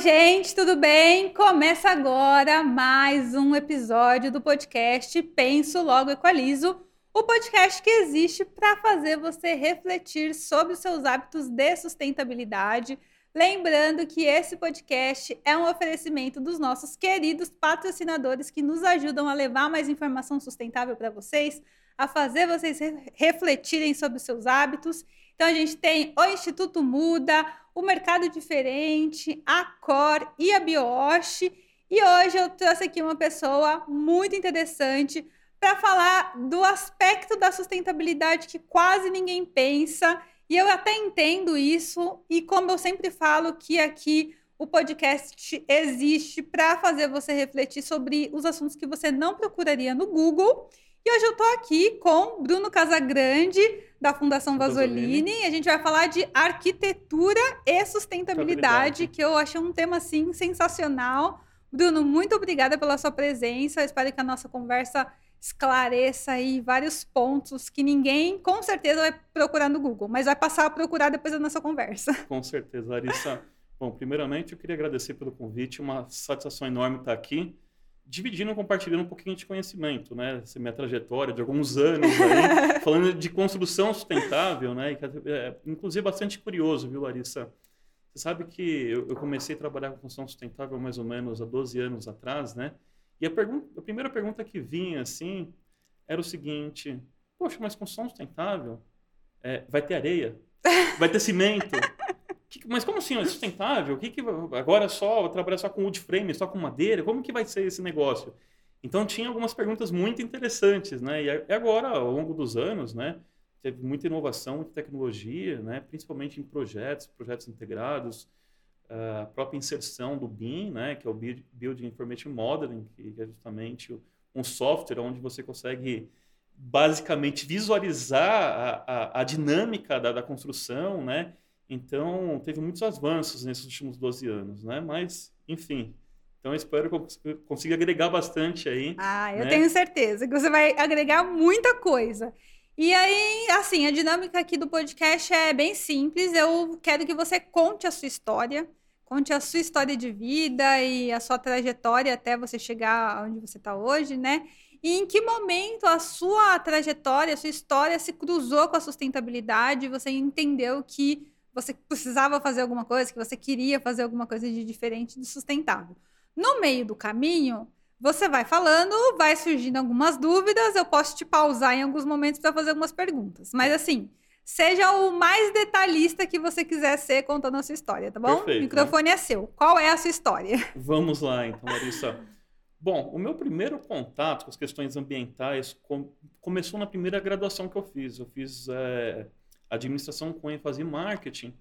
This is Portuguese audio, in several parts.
gente, tudo bem? Começa agora mais um episódio do podcast Penso Logo Equalizo, o podcast que existe para fazer você refletir sobre os seus hábitos de sustentabilidade. Lembrando que esse podcast é um oferecimento dos nossos queridos patrocinadores que nos ajudam a levar mais informação sustentável para vocês, a fazer vocês refletirem sobre os seus hábitos. Então a gente tem o Instituto Muda, o Mercado Diferente, a Cor e a Biosh. E hoje eu trouxe aqui uma pessoa muito interessante para falar do aspecto da sustentabilidade que quase ninguém pensa. E eu até entendo isso, e como eu sempre falo que aqui o podcast existe para fazer você refletir sobre os assuntos que você não procuraria no Google. E hoje eu estou aqui com Bruno Casagrande, da Fundação Vasolini. Vasolini. A gente vai falar de arquitetura e sustentabilidade, que eu achei um tema, assim, sensacional. Bruno, muito obrigada pela sua presença. Eu espero que a nossa conversa esclareça aí vários pontos que ninguém, com certeza, vai procurar no Google, mas vai passar a procurar depois da nossa conversa. Com certeza, Larissa. Bom, primeiramente, eu queria agradecer pelo convite. Uma satisfação enorme estar aqui dividindo, compartilhando um pouquinho de conhecimento, né? Essa minha trajetória de alguns anos aí, falando de construção sustentável, né? É, inclusive bastante curioso, viu, Larissa? Você sabe que eu, eu, comecei a trabalhar com construção sustentável mais ou menos há 12 anos atrás, né? E a, pergunta, a primeira pergunta que vinha, assim, era o seguinte: Poxa, mas construção sustentável é, vai ter areia? Vai ter cimento? Mas como assim? É sustentável? O que, que agora é só trabalhar só com wood frame, só com madeira? Como que vai ser esse negócio? Então tinha algumas perguntas muito interessantes, né? E agora, ao longo dos anos, né, teve muita inovação, muita tecnologia, né, principalmente em projetos, projetos integrados, a própria inserção do BIM, né, que é o Building Information Modeling, que é justamente um software onde você consegue basicamente visualizar a, a, a dinâmica da, da construção, né, então, teve muitos avanços nesses últimos 12 anos, né? Mas, enfim. Então, eu espero que eu consiga agregar bastante aí. Ah, eu né? tenho certeza que você vai agregar muita coisa. E aí, assim, a dinâmica aqui do podcast é bem simples. Eu quero que você conte a sua história, conte a sua história de vida e a sua trajetória até você chegar onde você está hoje, né? E em que momento a sua trajetória, a sua história se cruzou com a sustentabilidade, você entendeu que você precisava fazer alguma coisa, que você queria fazer alguma coisa de diferente de sustentável. No meio do caminho, você vai falando, vai surgindo algumas dúvidas, eu posso te pausar em alguns momentos para fazer algumas perguntas. Mas assim, seja o mais detalhista que você quiser ser contando a sua história, tá bom? Perfeito, o microfone né? é seu. Qual é a sua história? Vamos lá, então, Larissa. Bom, o meu primeiro contato com as questões ambientais com, começou na primeira graduação que eu fiz. Eu fiz é, administração com ênfase em marketing.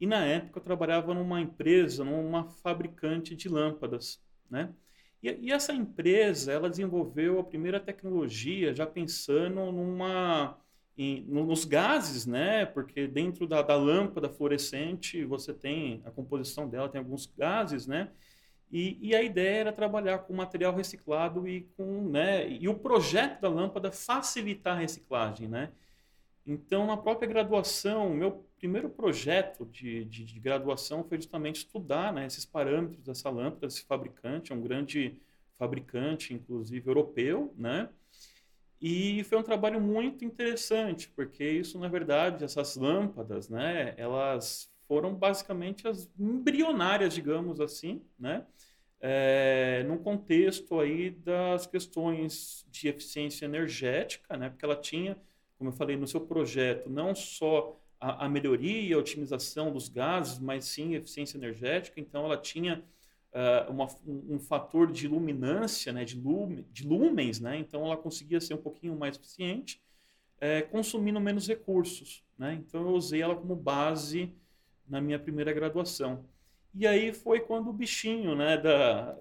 E na época eu trabalhava numa empresa, numa fabricante de lâmpadas, né? E, e, essa empresa, ela desenvolveu a primeira tecnologia já pensando numa em, nos gases, né? Porque dentro da, da, lâmpada fluorescente você tem a composição dela tem alguns gases, né? E, e, a ideia era trabalhar com material reciclado e com, né? E o projeto da lâmpada facilitar a reciclagem, né? Então, na própria graduação, meu primeiro projeto de, de, de graduação foi justamente estudar né, esses parâmetros dessa lâmpada, desse fabricante, é um grande fabricante, inclusive europeu, né? E foi um trabalho muito interessante, porque isso, na verdade, essas lâmpadas, né, elas foram basicamente as embrionárias, digamos assim, né? É, contexto aí das questões de eficiência energética, né? Porque ela tinha como eu falei, no seu projeto, não só a, a melhoria e a otimização dos gases, mas sim eficiência energética. Então, ela tinha uh, uma, um, um, fator de luminância, né, de, lume, de lumens, né? então ela conseguia ser um pouquinho mais eficiente, é, consumindo menos recursos. Né? Então, eu usei ela como base na minha primeira graduação. E aí foi quando o bichinho né, da,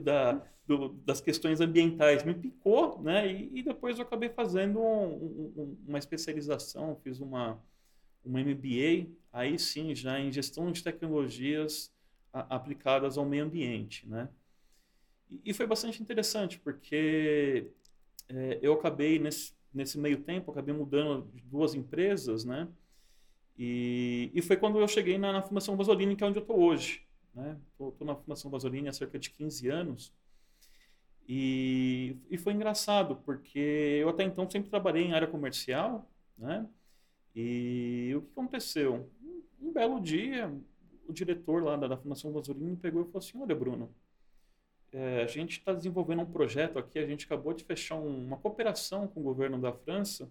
da, do, das questões ambientais me picou, né? E, e depois eu acabei fazendo um, um, uma especialização, fiz uma, uma MBA, aí sim, já em gestão de tecnologias a, aplicadas ao meio ambiente, né? E, e foi bastante interessante, porque é, eu acabei, nesse, nesse meio tempo, acabei mudando de duas empresas, né? E, e foi quando eu cheguei na, na Fundação Vasolini, que é onde eu estou hoje. Né? Estou na Fundação Vasolini há cerca de 15 anos. E, e foi engraçado, porque eu até então sempre trabalhei em área comercial, né? E o que aconteceu? Um, um belo dia, o diretor lá da, da Fundação Vasolini me pegou e falou assim: Olha, Bruno, é, a gente está desenvolvendo um projeto aqui, a gente acabou de fechar um, uma cooperação com o governo da França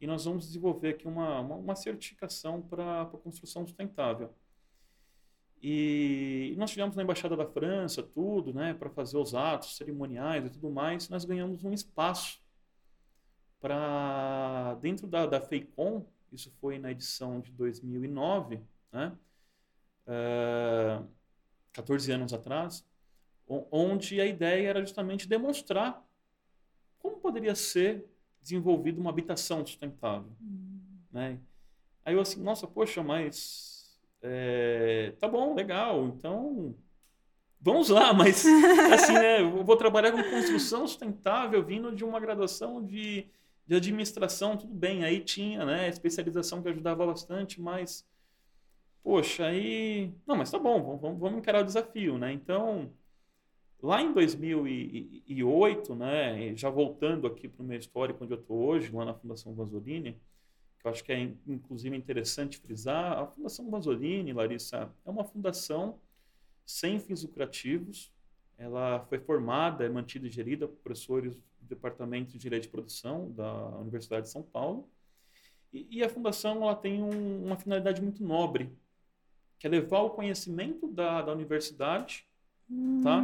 e nós vamos desenvolver aqui uma, uma, uma certificação para a construção sustentável. E, e nós tivemos na Embaixada da França tudo, né, para fazer os atos cerimoniais e tudo mais, nós ganhamos um espaço para, dentro da, da FEICOM, isso foi na edição de 2009, né, uh, 14 anos atrás, onde a ideia era justamente demonstrar como poderia ser desenvolvida uma habitação sustentável. Uhum. Né? Aí eu assim, nossa, poxa, mas é, tá bom, legal, então vamos lá, mas assim, né, eu vou trabalhar com construção sustentável vindo de uma graduação de, de administração, tudo bem, aí tinha, né, especialização que ajudava bastante, mas poxa, aí, não, mas tá bom, vamos, vamos encarar o desafio, né? Então, Lá em 2008, né, já voltando aqui para o meu histórico onde eu estou hoje, lá na Fundação Vanzolini, que eu acho que é inclusive interessante frisar, a Fundação Vanzolini, Larissa, é uma fundação sem fins lucrativos. Ela foi formada, é mantida e gerida por professores do Departamento de Direito de Produção da Universidade de São Paulo. E, e a fundação ela tem um, uma finalidade muito nobre, que é levar o conhecimento da, da universidade tá?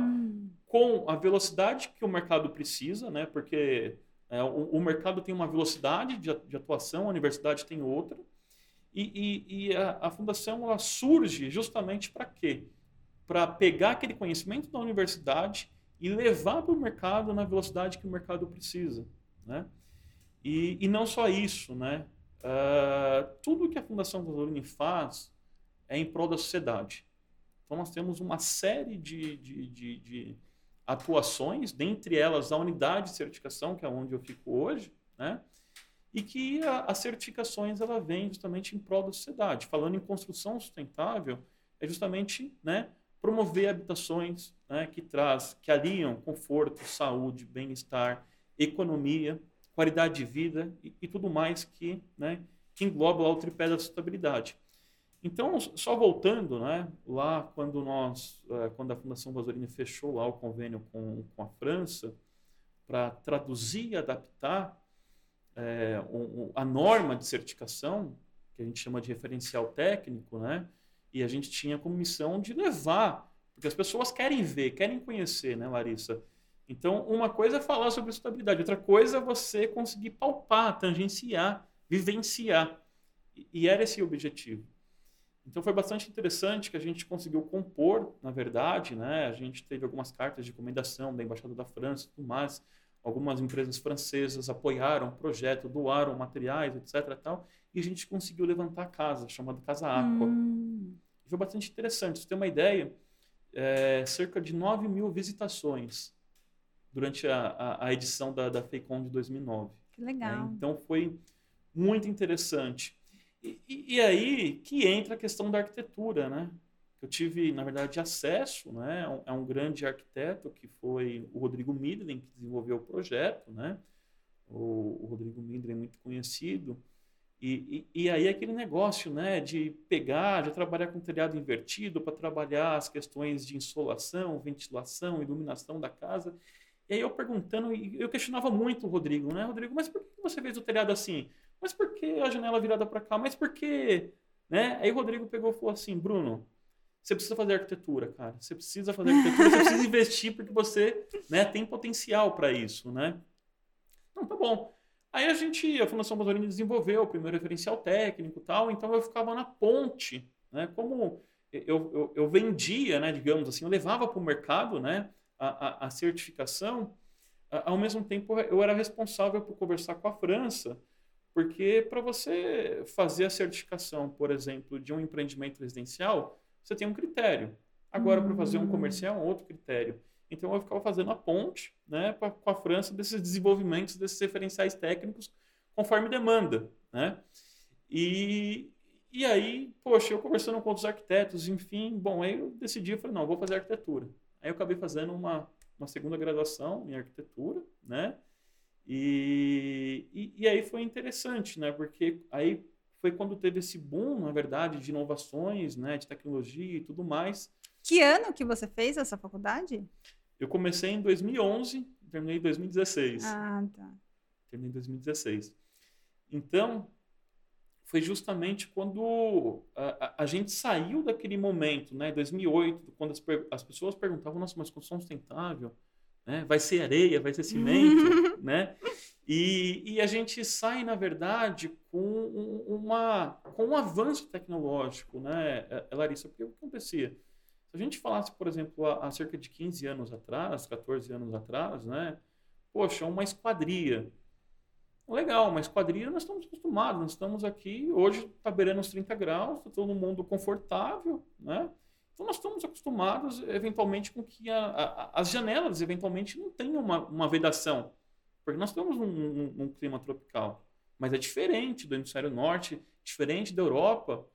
Com a velocidade que o mercado precisa, né? Porque é, o, o, mercado tem uma velocidade de, de, atuação, a universidade tem outra. E, e, e a, a, fundação ela surge justamente para quê? Para pegar aquele conhecimento da universidade e levar para o mercado na velocidade que o mercado precisa, né? E, e não só isso, né? Uh, tudo que a Fundação Vasolini faz é em prol da sociedade. Então, nós temos uma série de, de, de, de atuações, dentre elas a unidade de certificação, que é onde eu fico hoje, né? e que a, as certificações ela vem justamente em prol da sociedade. Falando em construção sustentável, é justamente né, promover habitações né, que traz, que aliam conforto, saúde, bem-estar, economia, qualidade de vida e, e tudo mais que, né, que engloba o tripé da sustentabilidade. Então, só voltando, né, lá quando nós, eh, quando a Fundação Vasolini fechou lá o convênio com, com a França para traduzir e adaptar é, um, a norma de certificação, que a gente chama de referencial técnico, né, e a gente tinha como missão de levar, porque as pessoas querem ver, querem conhecer, né, Larissa? Então, uma coisa é falar sobre estabilidade, outra coisa é você conseguir palpar, tangenciar, vivenciar. E era esse o objetivo. Então foi bastante interessante que a gente conseguiu compor, na verdade, né? A gente teve algumas cartas de recomendação da Embaixada da França e tudo mais. Algumas empresas francesas apoiaram o projeto, doaram materiais, etc. Tal, e a gente conseguiu levantar a casa, chamada Casa Aqua. Hum. Foi bastante interessante. Você tem uma ideia, é, cerca de 9 mil visitações durante a, a, a edição da, da FEICOM de 2009. Que legal. É, então foi muito interessante. E, e, aí que entra a questão da arquitetura, né? Eu tive, na verdade, acesso né, a um grande arquiteto que foi o Rodrigo Midlin, que desenvolveu o projeto, né? O, o Rodrigo Midlin é muito conhecido. E, e, e, aí aquele negócio né, de pegar, de trabalhar com telhado invertido para trabalhar as questões de insolação, ventilação, iluminação da casa. E aí eu perguntando, eu questionava muito o Rodrigo, né? Rodrigo, mas por que você fez o telhado assim? Mas por que a janela virada para cá? Mas por que? Né? Aí o Rodrigo pegou e falou assim: Bruno, você precisa fazer arquitetura, cara. Você precisa fazer arquitetura, você precisa investir porque você né, tem potencial para isso, né? Não, tá bom. Aí a gente, a Fundação Basolini desenvolveu o primeiro referencial técnico e tal, então eu ficava na ponte, né? Como eu, eu, eu vendia, né, digamos assim, eu levava para o mercado, né, a, a, a certificação, ao mesmo tempo eu era responsável por conversar com a França, porque para você fazer a certificação, por exemplo, de um empreendimento residencial, você tem um critério. Agora, para fazer um comercial, é outro critério. Então, eu ficava fazendo a ponte né, pra, com a França desses desenvolvimentos, desses referenciais técnicos, conforme demanda. Né? E, E aí, poxa, eu conversando com outros arquitetos, enfim, bom, aí eu decidi, eu falei, não, vou fazer arquitetura. Aí eu acabei fazendo uma, uma segunda graduação em arquitetura, né? E, e, e, aí foi interessante, né? Porque aí foi quando teve esse boom, na verdade, de inovações, né? De tecnologia e tudo mais. Que ano que você fez essa faculdade? Eu comecei em 2011, terminei em 2016. Ah, tá. Terminei em 2016. Então, foi justamente quando a, a, a, gente saiu daquele momento, né, 2008, quando as, as pessoas perguntavam, nossa, mas construção sustentável, né, vai ser areia, vai ser cimento, né, e, e, a gente sai, na verdade, com, uma, com um avanço tecnológico, né, é, é, Larissa, porque o que acontecia? Se a gente falasse, por exemplo, há, há cerca de 15 anos atrás, 14 anos atrás, né, poxa, uma esquadria, Legal, mas quadrilha nós estamos acostumados, nós estamos aqui, hoje está beirando os 30 graus, está todo mundo confortável, né? Então nós estamos acostumados, eventualmente, com que a, a, as janelas, eventualmente, não tenham uma, uma vedação, porque nós estamos num, num, num, clima tropical. Mas é diferente do hemisfério norte, diferente da Europa,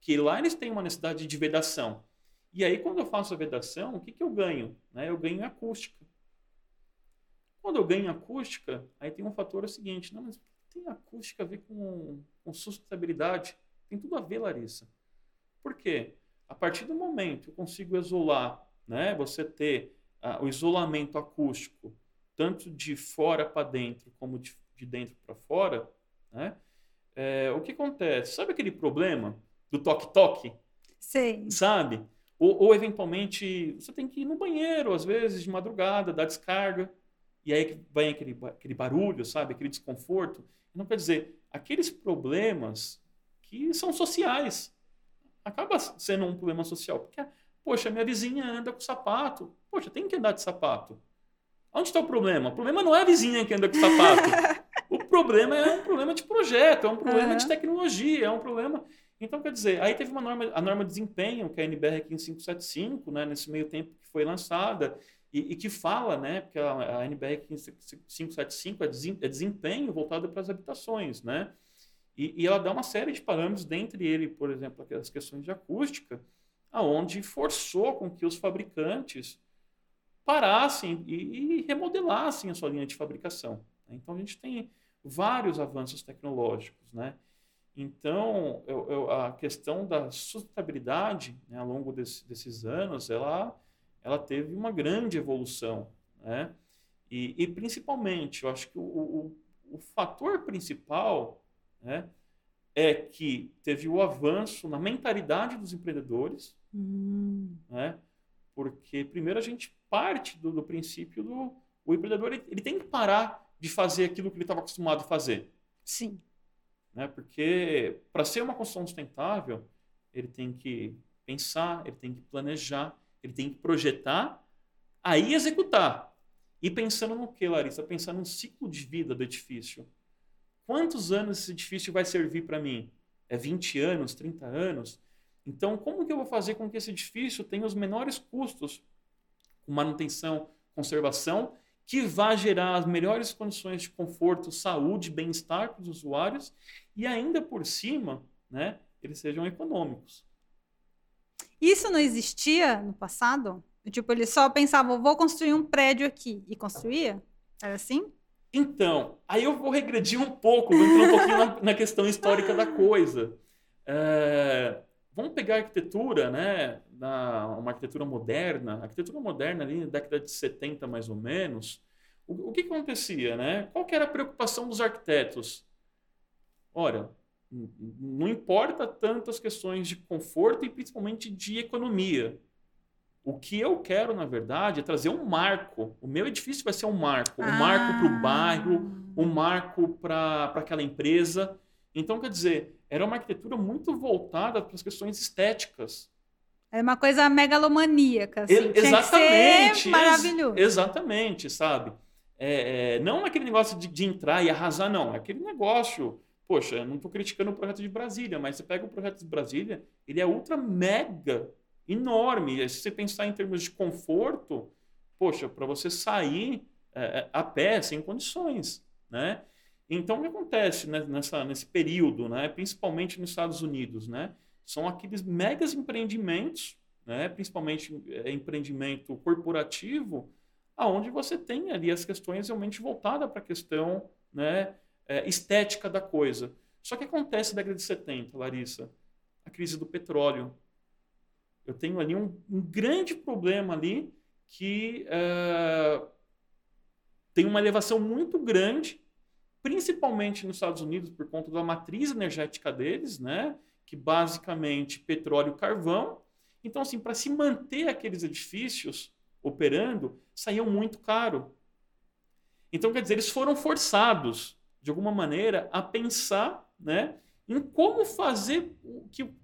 que lá eles têm uma necessidade de vedação. E aí, quando eu faço a vedação, o que, que eu ganho? Né? Eu ganho acústica. Quando eu ganho acústica, aí tem um fator o seguinte, não, mas tem acústica a ver com, com sustentabilidade? Tem tudo a ver, Larissa. Por quê? A partir do momento que eu consigo isolar, né, você ter ah, o isolamento acústico, tanto de fora para dentro como de, de dentro para fora, né, é, o que acontece? Sabe aquele problema do toque-toque? Sim. Sabe? Ou, ou, eventualmente, você tem que ir no banheiro, às vezes, de madrugada, dar descarga e aí vem aquele, aquele barulho, sabe? Aquele desconforto. Não quer dizer, aqueles problemas que são sociais. Acaba sendo um problema social. Porque, poxa, minha vizinha anda com sapato. Poxa, tem que andar de sapato. Onde está o problema? O problema não é a vizinha que anda com sapato. o problema é um problema de projeto, é um problema uhum. de tecnologia, é um problema. Então, quer dizer, aí teve uma norma, a norma de desempenho, que é a NBR 15575, né, nesse meio tempo que foi lançada, e, e, que fala, né, porque a, a NBR 575 é, é desempenho voltado para as habitações, né, e, e, ela dá uma série de parâmetros, dentre ele, por exemplo, as questões de acústica, aonde forçou com que os fabricantes parassem e, e remodelassem a sua linha de fabricação. Né? Então, a gente tem vários avanços tecnológicos, né, então, eu, eu, a questão da sustentabilidade, né, ao longo desse, desses anos, ela ela teve uma grande evolução. Né? E, e principalmente, eu acho que o, o, o fator principal né, é que teve o avanço na mentalidade dos empreendedores, hum. né? porque primeiro a gente parte do, do princípio do o empreendedor ele, ele, tem que parar de fazer aquilo que ele estava acostumado a fazer. Sim. Né? Porque para ser uma construção sustentável, ele tem que pensar, ele tem que planejar, ele tem que projetar, aí executar. E pensando no que, Larissa? Pensando no ciclo de vida do edifício. Quantos anos esse edifício vai servir para mim? É 20 anos, 30 anos? Então, como que eu vou fazer com que esse edifício tenha os menores custos com manutenção, conservação, que vá gerar as melhores condições de conforto, saúde, bem-estar para os usuários e ainda por cima, né, eles sejam econômicos. Isso não existia no passado? Tipo, ele só pensava, vou construir um prédio aqui e construía? Era assim? Então, aí eu vou regredir um pouco, vou entrar um pouquinho na, na questão histórica da coisa. É, vamos pegar a arquitetura, né? Uma arquitetura moderna, a arquitetura moderna ali na década de 70 mais ou menos, o, o que acontecia, né? Qual que era a preocupação dos arquitetos? Olha, não importa tanto as questões de conforto e principalmente de economia. O que eu quero, na verdade, é trazer um marco. O meu edifício vai ser um marco. Um ah. marco para o bairro, um marco para aquela empresa. Então, quer dizer, era uma arquitetura muito voltada para as questões estéticas. É uma coisa megalomaníaca. Assim. E, exatamente. maravilhoso. Ex exatamente, sabe? É, é, não aquele negócio de, de entrar e arrasar, não. É aquele negócio Poxa, não estou criticando o projeto de Brasília, mas você pega o projeto de Brasília, ele é ultra mega enorme. Se você pensar em termos de conforto, poxa, para você sair é, é, a pé sem condições, né? Então, o que acontece né, nessa, nesse período, né, principalmente nos Estados Unidos? Né, são aqueles megas empreendimentos, né, principalmente é, empreendimento corporativo, aonde você tem ali as questões realmente voltadas para a questão né, é, estética da coisa. Só que acontece na década de 70, Larissa, a crise do petróleo. Eu tenho ali um, um grande problema ali que uh, tem uma elevação muito grande, principalmente nos Estados Unidos por conta da matriz energética deles, né? Que basicamente petróleo e carvão. Então, assim, para se manter aqueles edifícios operando, saíam muito caro. Então, quer dizer, eles foram forçados, de alguma maneira, a pensar, né? Em como fazer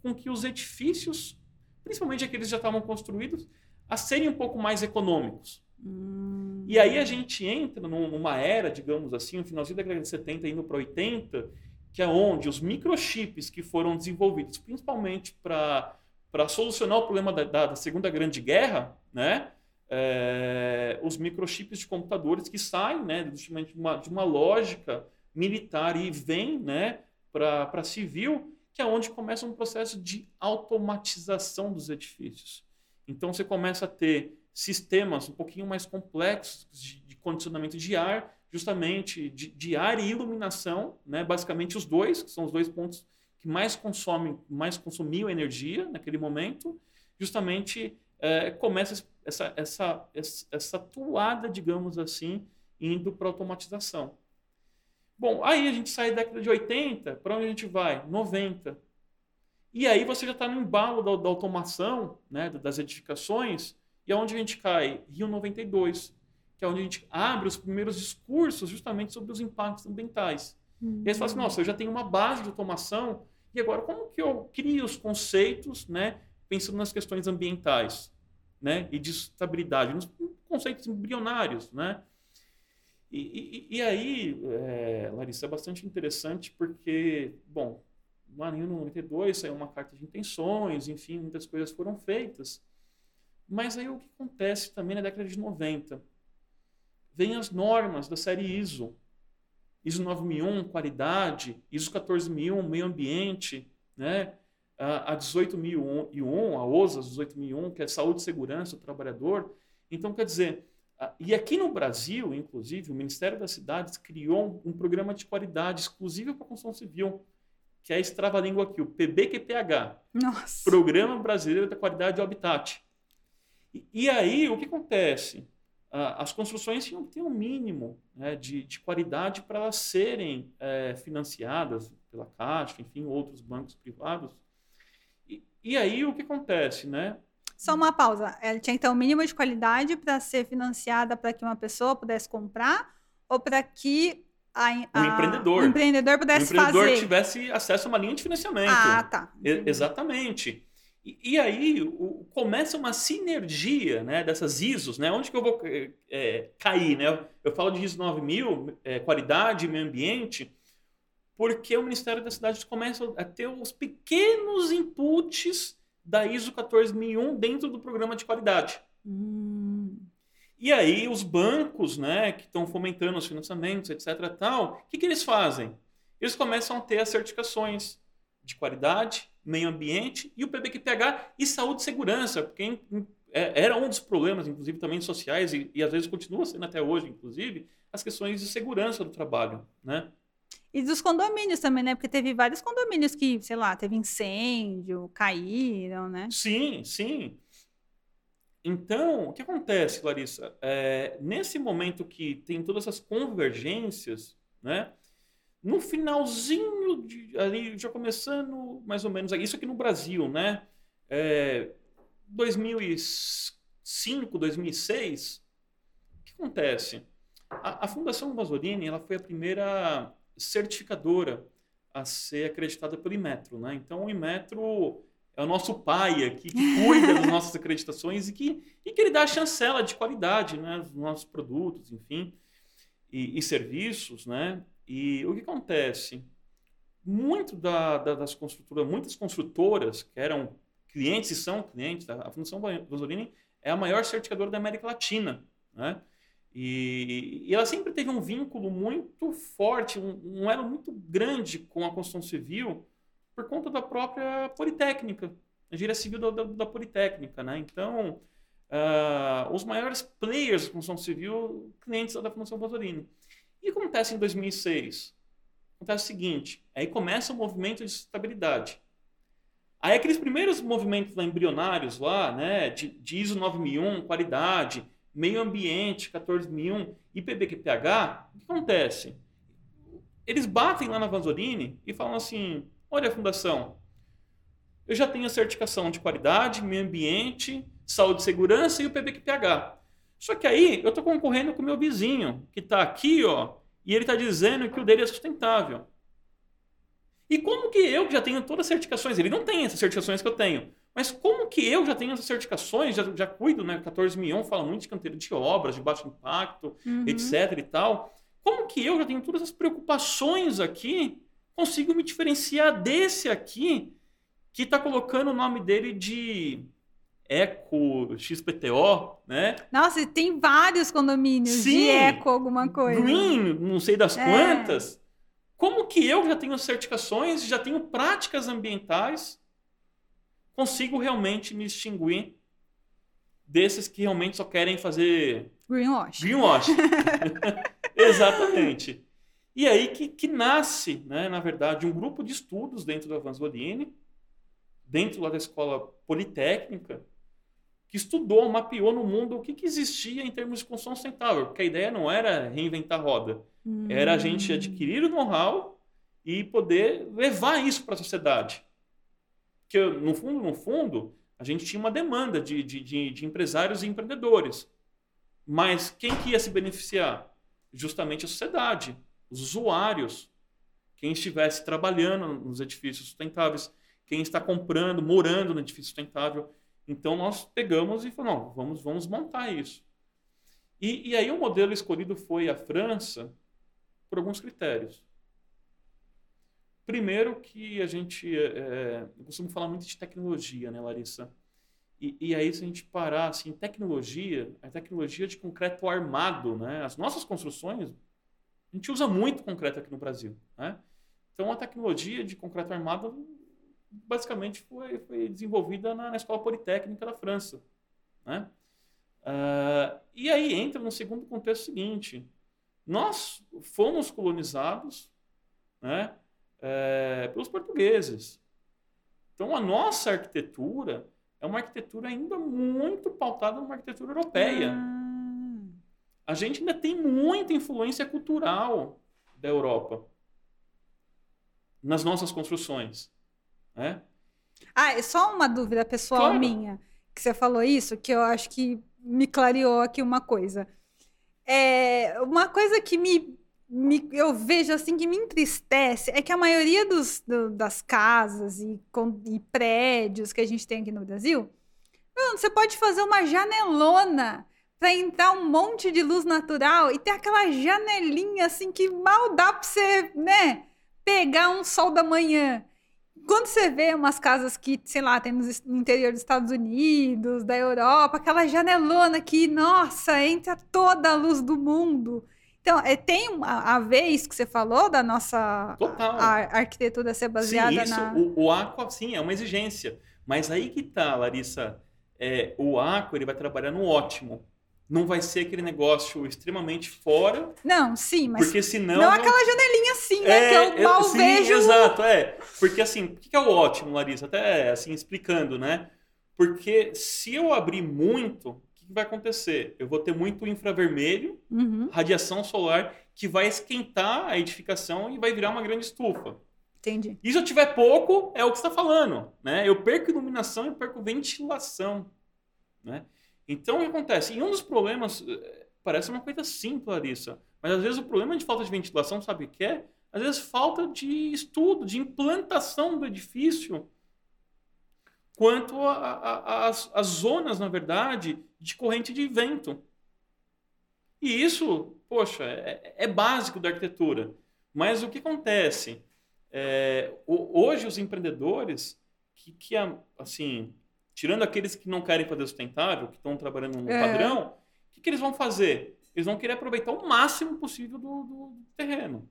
com que os edifícios, principalmente aqueles que já estavam construídos, a serem um pouco mais econômicos. Hum. E aí a gente entra numa era, digamos assim, no finalzinho da década de 70 indo para 80, que é onde os microchips que foram desenvolvidos principalmente para solucionar o problema da, da, da, Segunda Grande Guerra, né? É, os microchips de computadores que saem né, de, uma, de uma lógica militar e vêm né, para civil, que é onde começa um processo de automatização dos edifícios. Então você começa a ter sistemas um pouquinho mais complexos de, de condicionamento de ar, justamente de, de, ar e iluminação, né? basicamente os dois, que são os dois pontos que mais consomem, mais consumiam energia naquele momento, justamente é, começa essa, essa, essa, essa toada, digamos assim, indo para automatização. Bom, aí a gente sai da década de 80, para onde a gente vai? 90. E aí você já está no embalo da, da, automação, né, das edificações, e aonde a gente cai? Rio 92, que é onde a gente abre os primeiros discursos justamente sobre os impactos ambientais. Uhum. E aí você fala assim, nossa, eu já tenho uma base de automação, e agora como que eu crio os conceitos, né, pensando nas questões ambientais, né, e de estabilidade, nos conceitos embrionários, né? E, e, e aí, é, Larissa, é bastante interessante porque, bom, lá em 92 saiu uma carta de intenções, enfim, muitas coisas foram feitas. Mas aí o que acontece também na década de 90? Vem as normas da série ISO. ISO 9001, qualidade, ISO 14001, meio ambiente, né? a 18001, a OSA 18001, que é saúde e segurança do trabalhador. Então, quer dizer, e aqui no Brasil, inclusive, o Ministério das Cidades criou um programa de qualidade exclusivo para a construção civil, que é esse trava-língua aqui, o PBQPH. Nossa. Programa Brasileiro da Qualidade do Habitat. E, e aí, o que acontece? Ah, as construções tinham que ter um mínimo né, de, de, qualidade para elas serem é, financiadas pela Caixa, enfim, outros bancos privados. E, e aí, o que acontece? Né? Só uma pausa. Ela tinha que ter um mínimo de qualidade para ser financiada para que uma pessoa pudesse comprar ou para que a, a, o empreendedor. O empreendedor pudesse fazer. O empreendedor fazer. tivesse acesso a uma linha de financiamento. Ah, tá. E, exatamente. E, e aí o, começa uma sinergia né, dessas ISOs, né? Onde que eu vou é, cair, né? Eu falo de ISO 9000, é, qualidade, meio ambiente, porque o Ministério da Cidade começa a ter os pequenos inputs da ISO 14001 dentro do programa de qualidade. Hum. E aí os bancos, né, que estão fomentando os financiamentos, etc. Tal, o que, que eles fazem? Eles começam a ter as certificações de qualidade, meio ambiente e o PBQPH e saúde e segurança, porque é, era um dos problemas, inclusive também sociais e, e às vezes continua sendo até hoje, inclusive, as questões de segurança do trabalho, né? E dos condomínios também, né? Porque teve vários condomínios que, sei lá, teve incêndio, caíram, né? Sim, sim. Então, o que acontece, Larissa? É, nesse momento que tem todas essas convergências, né? No finalzinho, de, ali, já começando mais ou menos, isso aqui no Brasil, né? É, 2005, 2006, o que acontece? A, a Fundação Vasolini, ela foi a primeira certificadora a ser acreditada pelo Imetro. Né? Então, o Imetro é o nosso pai aqui, que cuida das nossas acreditações e que, e que ele dá a chancela de qualidade né, dos nossos produtos, enfim, e, e serviços. Né? E o que acontece? Muito da, da, das construtoras, muitas construtoras que eram clientes e são clientes, a Fundação Vasolini é a maior certificadora da América Latina. Né? E, e, ela sempre teve um vínculo muito forte, um, um elo muito grande com a construção civil por conta da própria Politécnica, a engenharia civil da, da, da Politécnica, né? Então, uh, os maiores players da construção civil, clientes da Fundação Pasolini. E acontece em 2006? Acontece o seguinte, aí começa o movimento de estabilidade. Aí aqueles primeiros movimentos lá, embrionários lá, né, de, de ISO 9001, qualidade, meio ambiente 14001 e PBQPH, o que acontece? Eles batem lá na Vanzolini e falam assim: olha, fundação, eu já tenho a certificação de qualidade, meio ambiente, saúde e segurança e o PBQPH. Só que aí eu estou concorrendo com o meu vizinho, que está aqui, ó, e ele está dizendo que o dele é sustentável. E como que eu, que já tenho todas as certificações, ele não tem essas certificações que eu tenho, mas como que eu já tenho essas certificações, já, já cuido, né? 14001 fala muito de canteiro de obras, de baixo impacto, uhum. etc e tal. Como que eu já tenho todas as preocupações aqui, consigo me diferenciar desse aqui, que está colocando o nome dele de Eco XPTO, né? Nossa, e tem vários condomínios Sim, de Eco alguma coisa. Green, não sei das é. quantas. Como que eu já tenho certificações, já tenho práticas ambientais consigo realmente me distinguir desses que realmente só querem fazer greenwash. Greenwash. Exatamente. E aí que, que nasce, né, na verdade, um grupo de estudos dentro da Vanzolini, dentro lá da escola politécnica, que estudou, mapeou no mundo o que, que existia em termos de construção sustentável, porque a ideia não era reinventar a roda, hum. era a gente adquirir o know-how e poder levar isso para a sociedade. Porque, no fundo, no fundo, a gente tinha uma demanda de, de, de, de empresários e empreendedores. Mas quem que ia se beneficiar? Justamente a sociedade, os usuários, quem estivesse trabalhando nos edifícios sustentáveis, quem está comprando, morando no edifício sustentável. Então nós pegamos e falamos, vamos, vamos montar isso. E, e aí o modelo escolhido foi a França por alguns critérios. Primeiro que a gente, é, eu costumo falar muito de tecnologia, né, Larissa? E, e, aí, se a gente parar, assim, tecnologia, a tecnologia de concreto armado, né? As nossas construções, a gente usa muito concreto aqui no Brasil, né? Então, a tecnologia de concreto armado, basicamente, foi, foi desenvolvida na, na Escola Politécnica da França, né? Uh, e aí entra no segundo contexto seguinte. Nós fomos colonizados, né? É, pelos portugueses. Então, a nossa arquitetura é uma arquitetura ainda muito pautada numa arquitetura europeia. Hum. A gente ainda tem muita influência cultural da Europa nas nossas construções. Né? Ah, é só uma dúvida pessoal claro. minha, que você falou isso, que eu acho que me clareou aqui uma coisa. É, uma coisa que me me, eu vejo assim que me entristece é que a maioria dos, do, das casas e, com, e, prédios que a gente tem aqui no Brasil, você pode fazer uma janelona para entrar um monte de luz natural e ter aquela janelinha assim que mal dá para você, né, pegar um sol da manhã. Quando você vê umas casas que, sei lá, tem no interior dos Estados Unidos, da Europa, aquela janelona que, nossa, entra toda a luz do mundo. Então, é, tem a, a vez que você falou da nossa. A, a arquitetura ser baseada sim, isso, na. O, o Aqua, sim, é uma exigência. Mas aí que tá, Larissa. É, o Aqua ele vai trabalhar no ótimo. Não vai ser aquele negócio extremamente fora. Não, sim, mas. Porque senão. Não, não... aquela janelinha assim, né? É, que eu mal sim, vejo. Exato, é. Porque assim, o que é o ótimo, Larissa? Até assim, explicando, né? Porque se eu abrir muito, que vai acontecer? Eu vou ter muito infravermelho, uhum. radiação solar, que vai esquentar a edificação e vai virar uma grande estufa. Entendi. E se eu tiver pouco, é o que você está falando. Né? Eu perco iluminação e perco ventilação. Né? Então, o que acontece? E um dos problemas, eh, parece uma coisa simples, Larissa, mas às vezes o problema de falta de ventilação, sabe o que é? Às vezes falta de estudo, de implantação do edifício quanto às zonas, na verdade, de corrente de vento. E isso, poxa, é, é básico da arquitetura. Mas o que acontece? É, hoje os empreendedores que, que, assim, tirando aqueles que não querem fazer sustentável, que estão trabalhando no é. padrão, o que, que, eles vão fazer? eles vão querer aproveitar o máximo possível do, do terreno.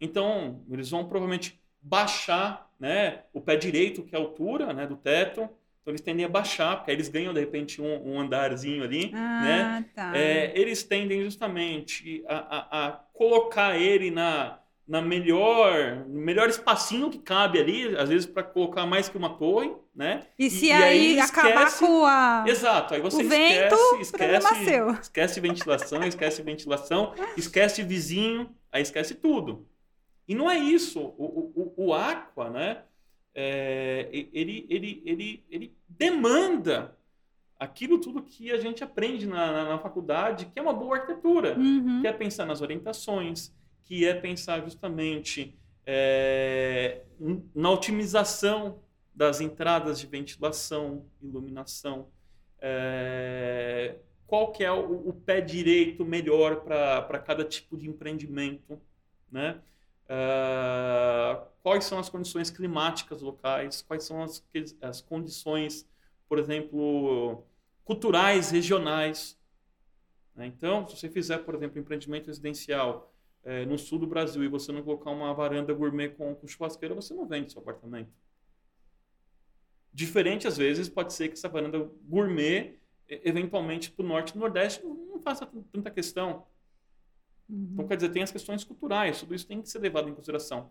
Então, eles vão provavelmente baixar né, o pé direito, que é a altura né, do teto. Então, eles tendem a baixar, porque aí eles ganham, de repente, um, um andarzinho ali. Ah, né? tá. É, eles tendem justamente a, a, a colocar ele na, na melhor, no melhor espacinho que cabe ali, às vezes para colocar mais que uma torre, né? E se aí, acabar esquece- com a. Exato, aí você O vento, esquece, esquece, esquece ventilação, esquece ventilação, esquece vizinho, aí esquece tudo. E não é isso. O, o, o- o Aqua, né? É, ele, ele, ele, ele demanda aquilo tudo que a gente aprende na, na, na faculdade, que é uma boa arquitetura Uhum. que é pensar nas orientações, que é pensar justamente é, na otimização das entradas de ventilação, iluminação, é, qual que é o, o pé direito melhor para cada tipo de empreendimento, né? Ah, quais são as condições climáticas locais, quais são as, as condições, por exemplo, culturais regionais. né? Então, se você fizer, por exemplo, empreendimento residencial eh, no sul do Brasil e você não colocar uma varanda gourmet com, com churrasqueira, você não vende seu apartamento. Diferente, às vezes, pode ser que essa varanda gourmet, eventualmente, para o norte e nordeste, não faça tanta questão. Uhum. Então, quer dizer, tem as questões culturais, tudo isso tem que ser levado em consideração.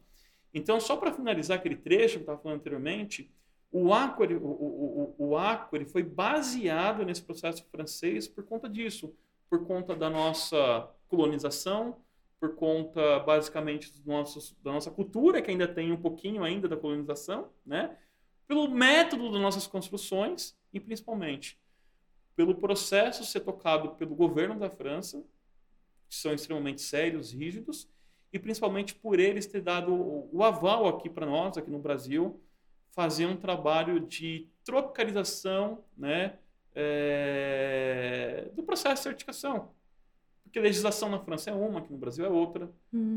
Então, só para finalizar aquele trecho que eu estava falando anteriormente, o ele- o, o, o, o ele foi baseado nesse processo francês por conta disso, por conta da nossa colonização, por conta, basicamente, dos nossos, da nossa cultura, que ainda tem um pouquinho ainda da colonização, né? pelo método das nossas construções e, principalmente, pelo processo ser tocado pelo governo da França, que são extremamente sérios, rígidos, e principalmente por eles ter dado o aval aqui para nós, aqui no Brasil, fazer um trabalho de tropicalização né, é, do processo de certificação. Porque a legislação na França é uma, aqui no Brasil é outra.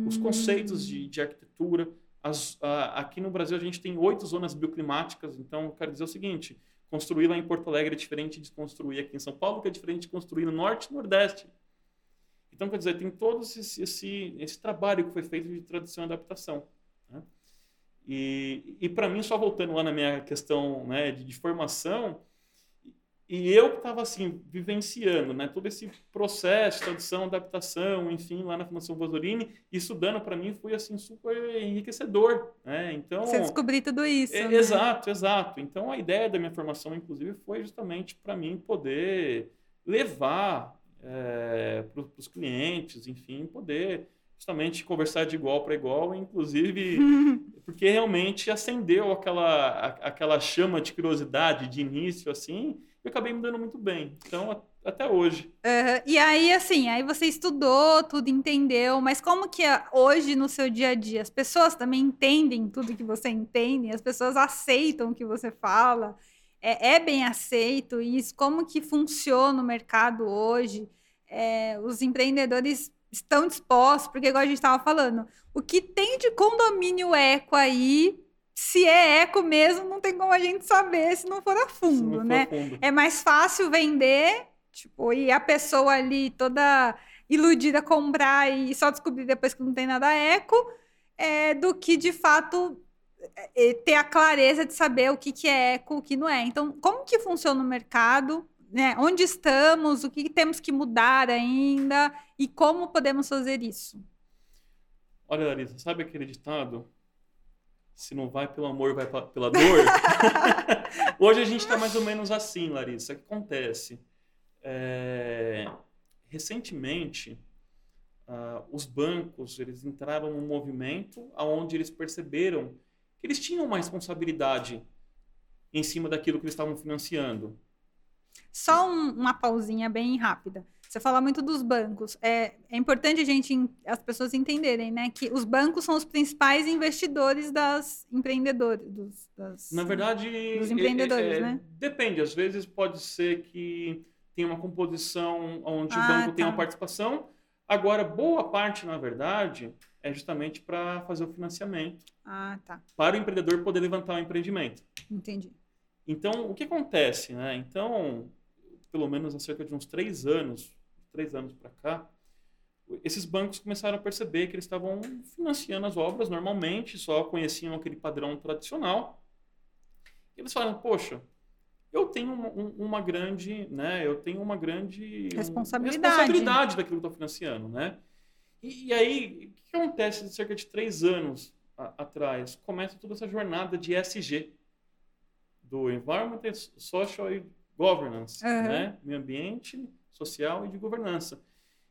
Os Hum. conceitos de, de arquitetura. as- a- aqui no Brasil a gente tem oito zonas bioclimáticas, então eu quero dizer o seguinte: construir lá em Porto Alegre é diferente de construir aqui em São Paulo, que é diferente de construir no Norte e Nordeste. Então, quer dizer, tem todo esse, esse, esse trabalho que foi feito de tradução e adaptação. né? E, e para mim, só voltando lá na minha questão né, de, de formação, e eu que estava assim, vivenciando né, todo esse processo, tradução, adaptação, enfim, lá na Fundação Vasorini, estudando para mim foi assim super enriquecedor. Né? Então, Você descobrir tudo isso. é, né? Exato, exato. Então a ideia da minha formação, inclusive, foi justamente para mim poder levar para os clientes, enfim, poder justamente conversar de igual para igual, inclusive porque realmente acendeu aquela, a- aquela chama de curiosidade de início, assim, e eu acabei me dando muito bem. Então, até hoje. Aham. E aí, assim, aí você estudou, tudo entendeu, mas como que é hoje no seu dia a dia? As pessoas também entendem tudo que você entende, as pessoas aceitam o que você fala, é, é bem aceito isso, como que funciona o mercado hoje? É, os empreendedores estão dispostos, porque igual a gente estava falando, o que tem de condomínio eco aí, se é eco mesmo, não tem como a gente saber se não for a fundo, for né? fundo. É mais fácil vender, tipo, e a pessoa ali toda iludida comprar e só descobrir depois que não tem nada eco, é, do que de fato é, ter a clareza de saber o que, que é eco, o que não é. Então, como que funciona o mercado? Né? Onde estamos? O que temos que mudar ainda? E como podemos fazer isso? Olha, Larissa, sabe aquele ditado? Se não vai pelo amor, vai pela dor. Hoje a gente está mais ou menos assim, Larissa. O que acontece? É, Recentemente, ah, os bancos eles entraram num movimento onde eles perceberam que eles tinham uma responsabilidade em cima daquilo que eles estavam financiando. Só um- uma pausinha bem rápida. Você fala muito dos bancos. É, é importante a gente, en- as pessoas entenderem, né, que os bancos são os principais investidores das empreendedores, dos, das... Na verdade, Dos é- empreendedores, é- né? Depende. Às vezes pode ser que tenha uma composição onde o Ah, banco tem tá. uma participação. Agora, boa parte, na verdade, é justamente para fazer o financiamento, Ah, tá. para o empreendedor poder levantar o empreendimento. Entendi. Então, o que acontece, né? Então, pelo menos há cerca de uns três anos, três anos para cá, esses bancos começaram a perceber que eles estavam financiando as obras normalmente, só conheciam aquele padrão tradicional. E eles falaram, poxa, eu tenho uma, uma grande, né, eu tenho uma grande responsabilidade, responsabilidade daquilo que eu estou financiando, né? E, e, aí, o que acontece de cerca de três anos a, atrás? Começa toda essa jornada de ESG, do Environment, Social e Governance, uhum. né? Meio ambiente, social e de governança.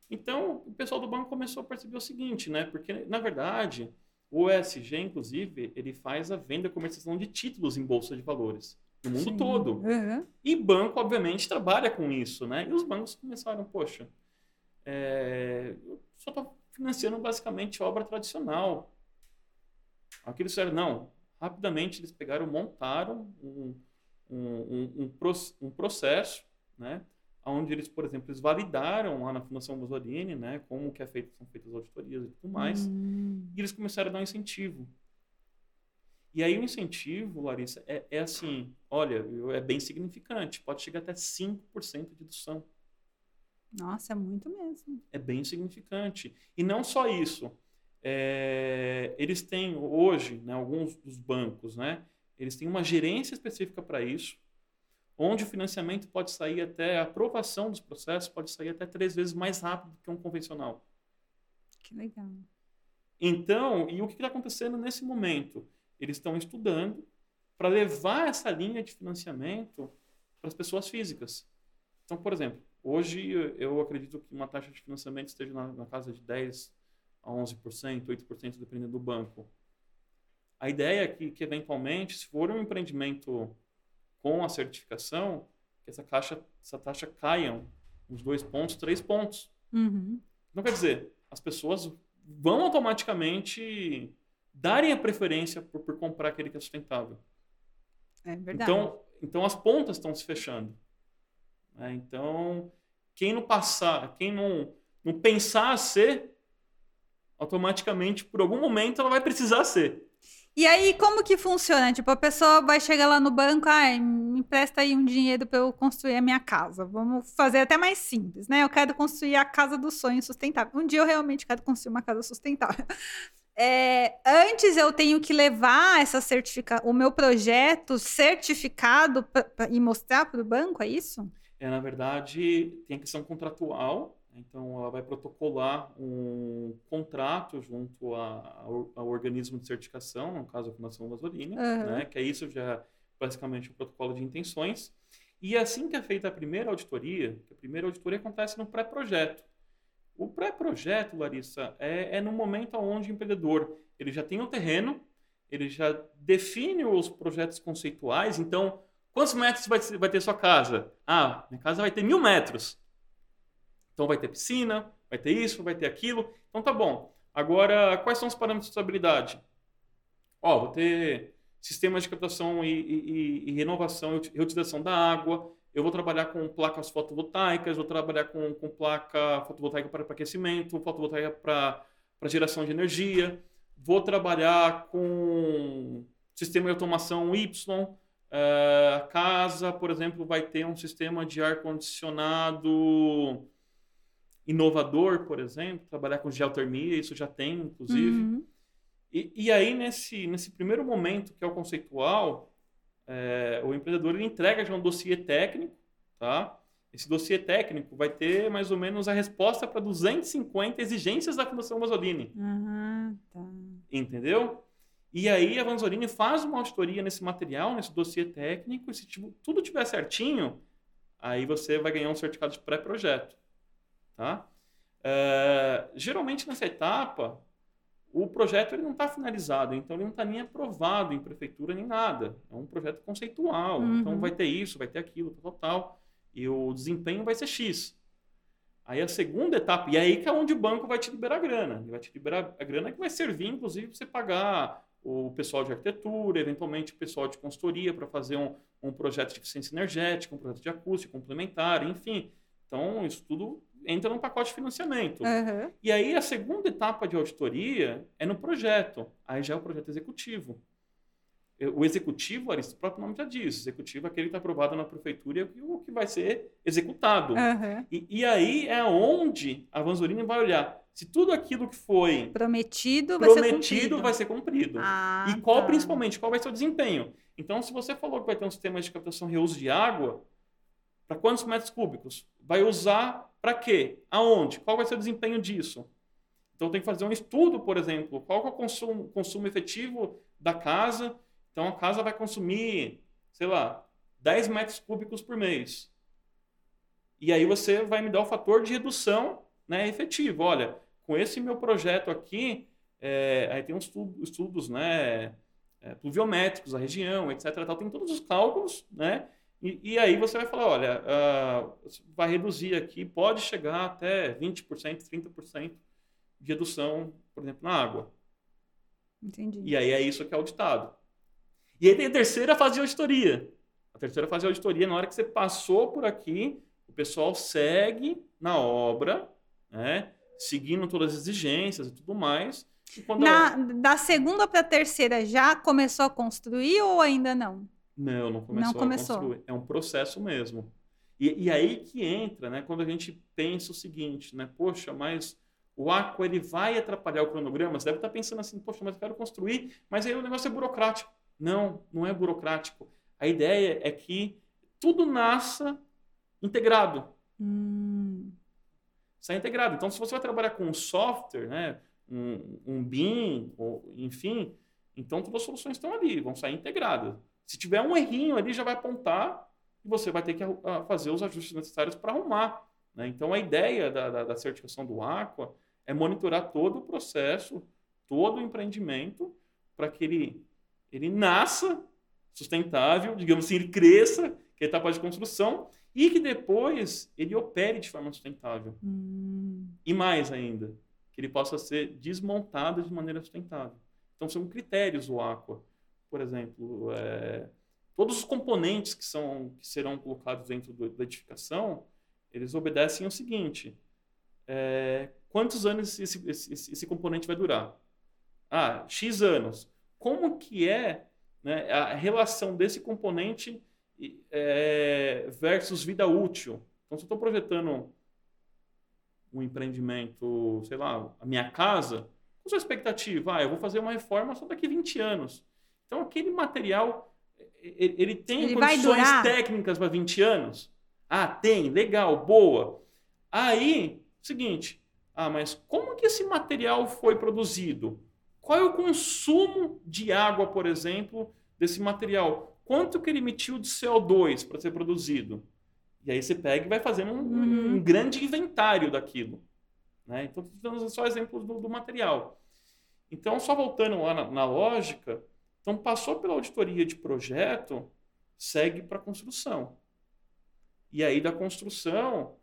Então, o pessoal do banco começou a perceber o seguinte, né? Porque, na verdade, o ESG, inclusive, ele faz a venda e comercialização de títulos em bolsa de valores no mundo Sim. todo. Uhum. E banco, obviamente, trabalha com isso, né? E os bancos começaram, poxa, é, eu só estou financiando basicamente obra tradicional. Aqueles disseram, não, rapidamente eles pegaram, montaram um, um, um, um, processo, né? onde eles, por exemplo, eles validaram lá na Fundação Mussolini, né, como que é feito, são feitas as auditorias e tudo mais, hum. e eles começaram a dar um incentivo. E aí o incentivo, Larissa, é, é assim, olha, é bem significante, pode chegar até 5% de dedução. Nossa, é muito mesmo. É bem significante. E não só isso, é, eles têm hoje, né, alguns dos bancos, né, eles têm uma gerência específica para isso, onde o financiamento pode sair até, a aprovação dos processos pode sair até três vezes mais rápido que um convencional. Que legal. Então, e o que está acontecendo nesse momento? Eles estão estudando para levar essa linha de financiamento para as pessoas físicas. Então, por exemplo, hoje eu acredito que uma taxa de financiamento esteja na, na casa de 10 a 11%, 8%, dependendo do banco. A ideia é que, que, eventualmente, se for um empreendimento com a certificação, que essa, caixa, essa taxa caia uns dois pontos, três pontos. Uhum. Não quer dizer, as pessoas vão automaticamente darem a preferência por, por comprar aquele que é sustentável. É verdade. Então, então as pontas estão se fechando. Né? Então, quem não passar, quem não, não pensar ser, automaticamente, por algum momento, ela vai precisar ser. E aí, como que funciona? Tipo, a pessoa vai chegar lá no banco, ah, me empresta aí um dinheiro para eu construir a minha casa. Vamos fazer até mais simples, né? Eu quero construir a casa do sonho sustentável. Um dia eu realmente quero construir uma casa sustentável. É, antes eu tenho que levar essa certifica o meu projeto certificado pra, pra, e mostrar para o banco, é isso? É, na verdade, tem a questão contratual, então, ela vai protocolar um contrato junto ao, ao organismo de certificação, no caso a Fundação Vasolini, uhum. né, que é isso já basicamente o protocolo de intenções. E assim que é feita a primeira auditoria, a primeira auditoria acontece no pré-projeto. O pré-projeto, Larissa, é, é no momento onde o empreendedor ele já tem o terreno, ele já define os projetos conceituais. Então, quantos metros vai, vai ter sua casa? Ah, minha casa vai ter mil metros. Então vai ter piscina, vai ter isso, vai ter aquilo. Então tá bom. Agora, quais são os parâmetros de estabilidade? Ó, vou ter sistemas de captação e, e, e renovação e reutilização da água. Eu vou trabalhar com placas fotovoltaicas, vou trabalhar com, com placa fotovoltaica para aquecimento, fotovoltaica para geração de energia. Vou trabalhar com sistema de automação Y. Uh, a casa, por exemplo, vai ter um sistema de ar-condicionado inovador, por exemplo, trabalhar com geotermia, isso já tem, inclusive. Uhum. E, e, aí, nesse, nesse primeiro momento, que é o conceitual, é, o empreendedor ele entrega já um dossiê técnico, tá? Esse dossiê técnico vai ter mais ou menos a resposta para 250 exigências da Fundação Vasolini. Uhum, tá. Entendeu? E aí a Vanzolini faz uma auditoria nesse material, nesse dossiê técnico, e se tipo, tudo tiver certinho, aí você vai ganhar um certificado de pré-projeto. Tá? É, geralmente nessa etapa, o projeto ele não está finalizado, então ele não está nem aprovado em prefeitura nem nada. É um projeto conceitual, uhum. então vai ter isso, vai ter aquilo, tal, tal, e o desempenho vai ser X. Aí a segunda etapa, e é aí que é onde o banco vai te liberar a grana. Ele vai te liberar a grana que vai servir, inclusive, para você pagar o pessoal de arquitetura, eventualmente o pessoal de consultoria para fazer um, um projeto de eficiência energética, um projeto de acústica complementar, enfim. Então, isso tudo entra no pacote de financiamento. Uhum. E aí a segunda etapa de auditoria é no projeto. Aí já é o projeto executivo. O executivo, o próprio nome já diz, executivo é aquele que está aprovado na prefeitura e o que vai ser executado. Uhum. E, e, aí é onde a Vanzolini vai olhar se tudo aquilo que foi prometido vai ser prometido cumprido. vai ser cumprido. Ah, e qual, tá. principalmente, qual vai ser o desempenho? Então, se você falou que vai ter um sistema de captação e reuso de água, para quantos metros cúbicos? Vai usar para quê? Aonde? Qual vai ser o desempenho disso? Então, tem que fazer um estudo, por exemplo, qual é o consumo, consumo efetivo da casa. Então, a casa vai consumir, sei lá, 10 metros cúbicos por mês. E aí você vai me dar o fator de redução né, efetivo. Olha, com esse meu projeto aqui, é, aí tem uns estudos, né, é, pluviométricos da região, etc. Tal, tem todos os cálculos, né? E, e aí você vai falar, olha, ah, vai reduzir aqui, pode chegar até 20%, 30% de redução, por exemplo, na água. Entendi. E aí é isso que é auditado. E aí tem a terceira fase de auditoria. A terceira fase de auditoria, na hora que você passou por aqui, o pessoal segue na obra, né? Seguindo todas as exigências e tudo mais. E quando Na, da segunda para a terceira já começou a construir ou ainda não? Não, não começou, Não começou. a construir. É um processo mesmo. E, e aí que entra, né? Quando a gente pensa o seguinte, né? Poxa, mas o Aqua ele vai atrapalhar o cronograma? Você deve estar pensando assim, poxa, mas eu quero construir, mas aí o negócio é burocrático. Não, não é burocrático. A ideia é que tudo nasça integrado. Hum, Sai integrado. Então, se você vai trabalhar com um software, né? Um, um BIM, ou, enfim, então todas as soluções estão ali, vão sair integradas. Se tiver um errinho ali, já vai apontar e você vai ter que fazer os ajustes necessários para arrumar. né? Então, a ideia da, da, da certificação do Aqua é monitorar todo o processo, todo o empreendimento, para que ele, ele nasça sustentável, digamos assim, ele cresça, que é a etapa de construção, e que depois ele opere de forma sustentável. hum, E mais ainda, que ele possa ser desmontado de maneira sustentável. Então, são critérios do Aqua. Por exemplo, é, todos os componentes que, são, que serão colocados dentro do- da edificação, eles obedecem ao seguinte: é, quantos anos esse, esse, esse- componente vai durar? Ah, X anos. Como que é né, a relação desse componente é, versus vida útil? Então, se eu estou projetando um empreendimento, sei lá, a minha casa, qual a sua expectativa? Ah, eu vou fazer uma reforma só daqui 20 anos. Então, aquele material, ele tem Ele condições técnicas para 20 anos? Ah, tem, legal, boa. Aí, seguinte, ah, mas como que esse material foi produzido? Qual é o consumo de água, por exemplo, desse material? Quanto que ele emitiu de CO2 para ser produzido? E aí você pega e vai fazendo um, Uhum. um grande inventário daquilo. Né? Então, estou dando só exemplos do, do material. Então, só voltando lá na, na lógica, então passou pela auditoria de projeto, segue para a construção. E aí, da construção,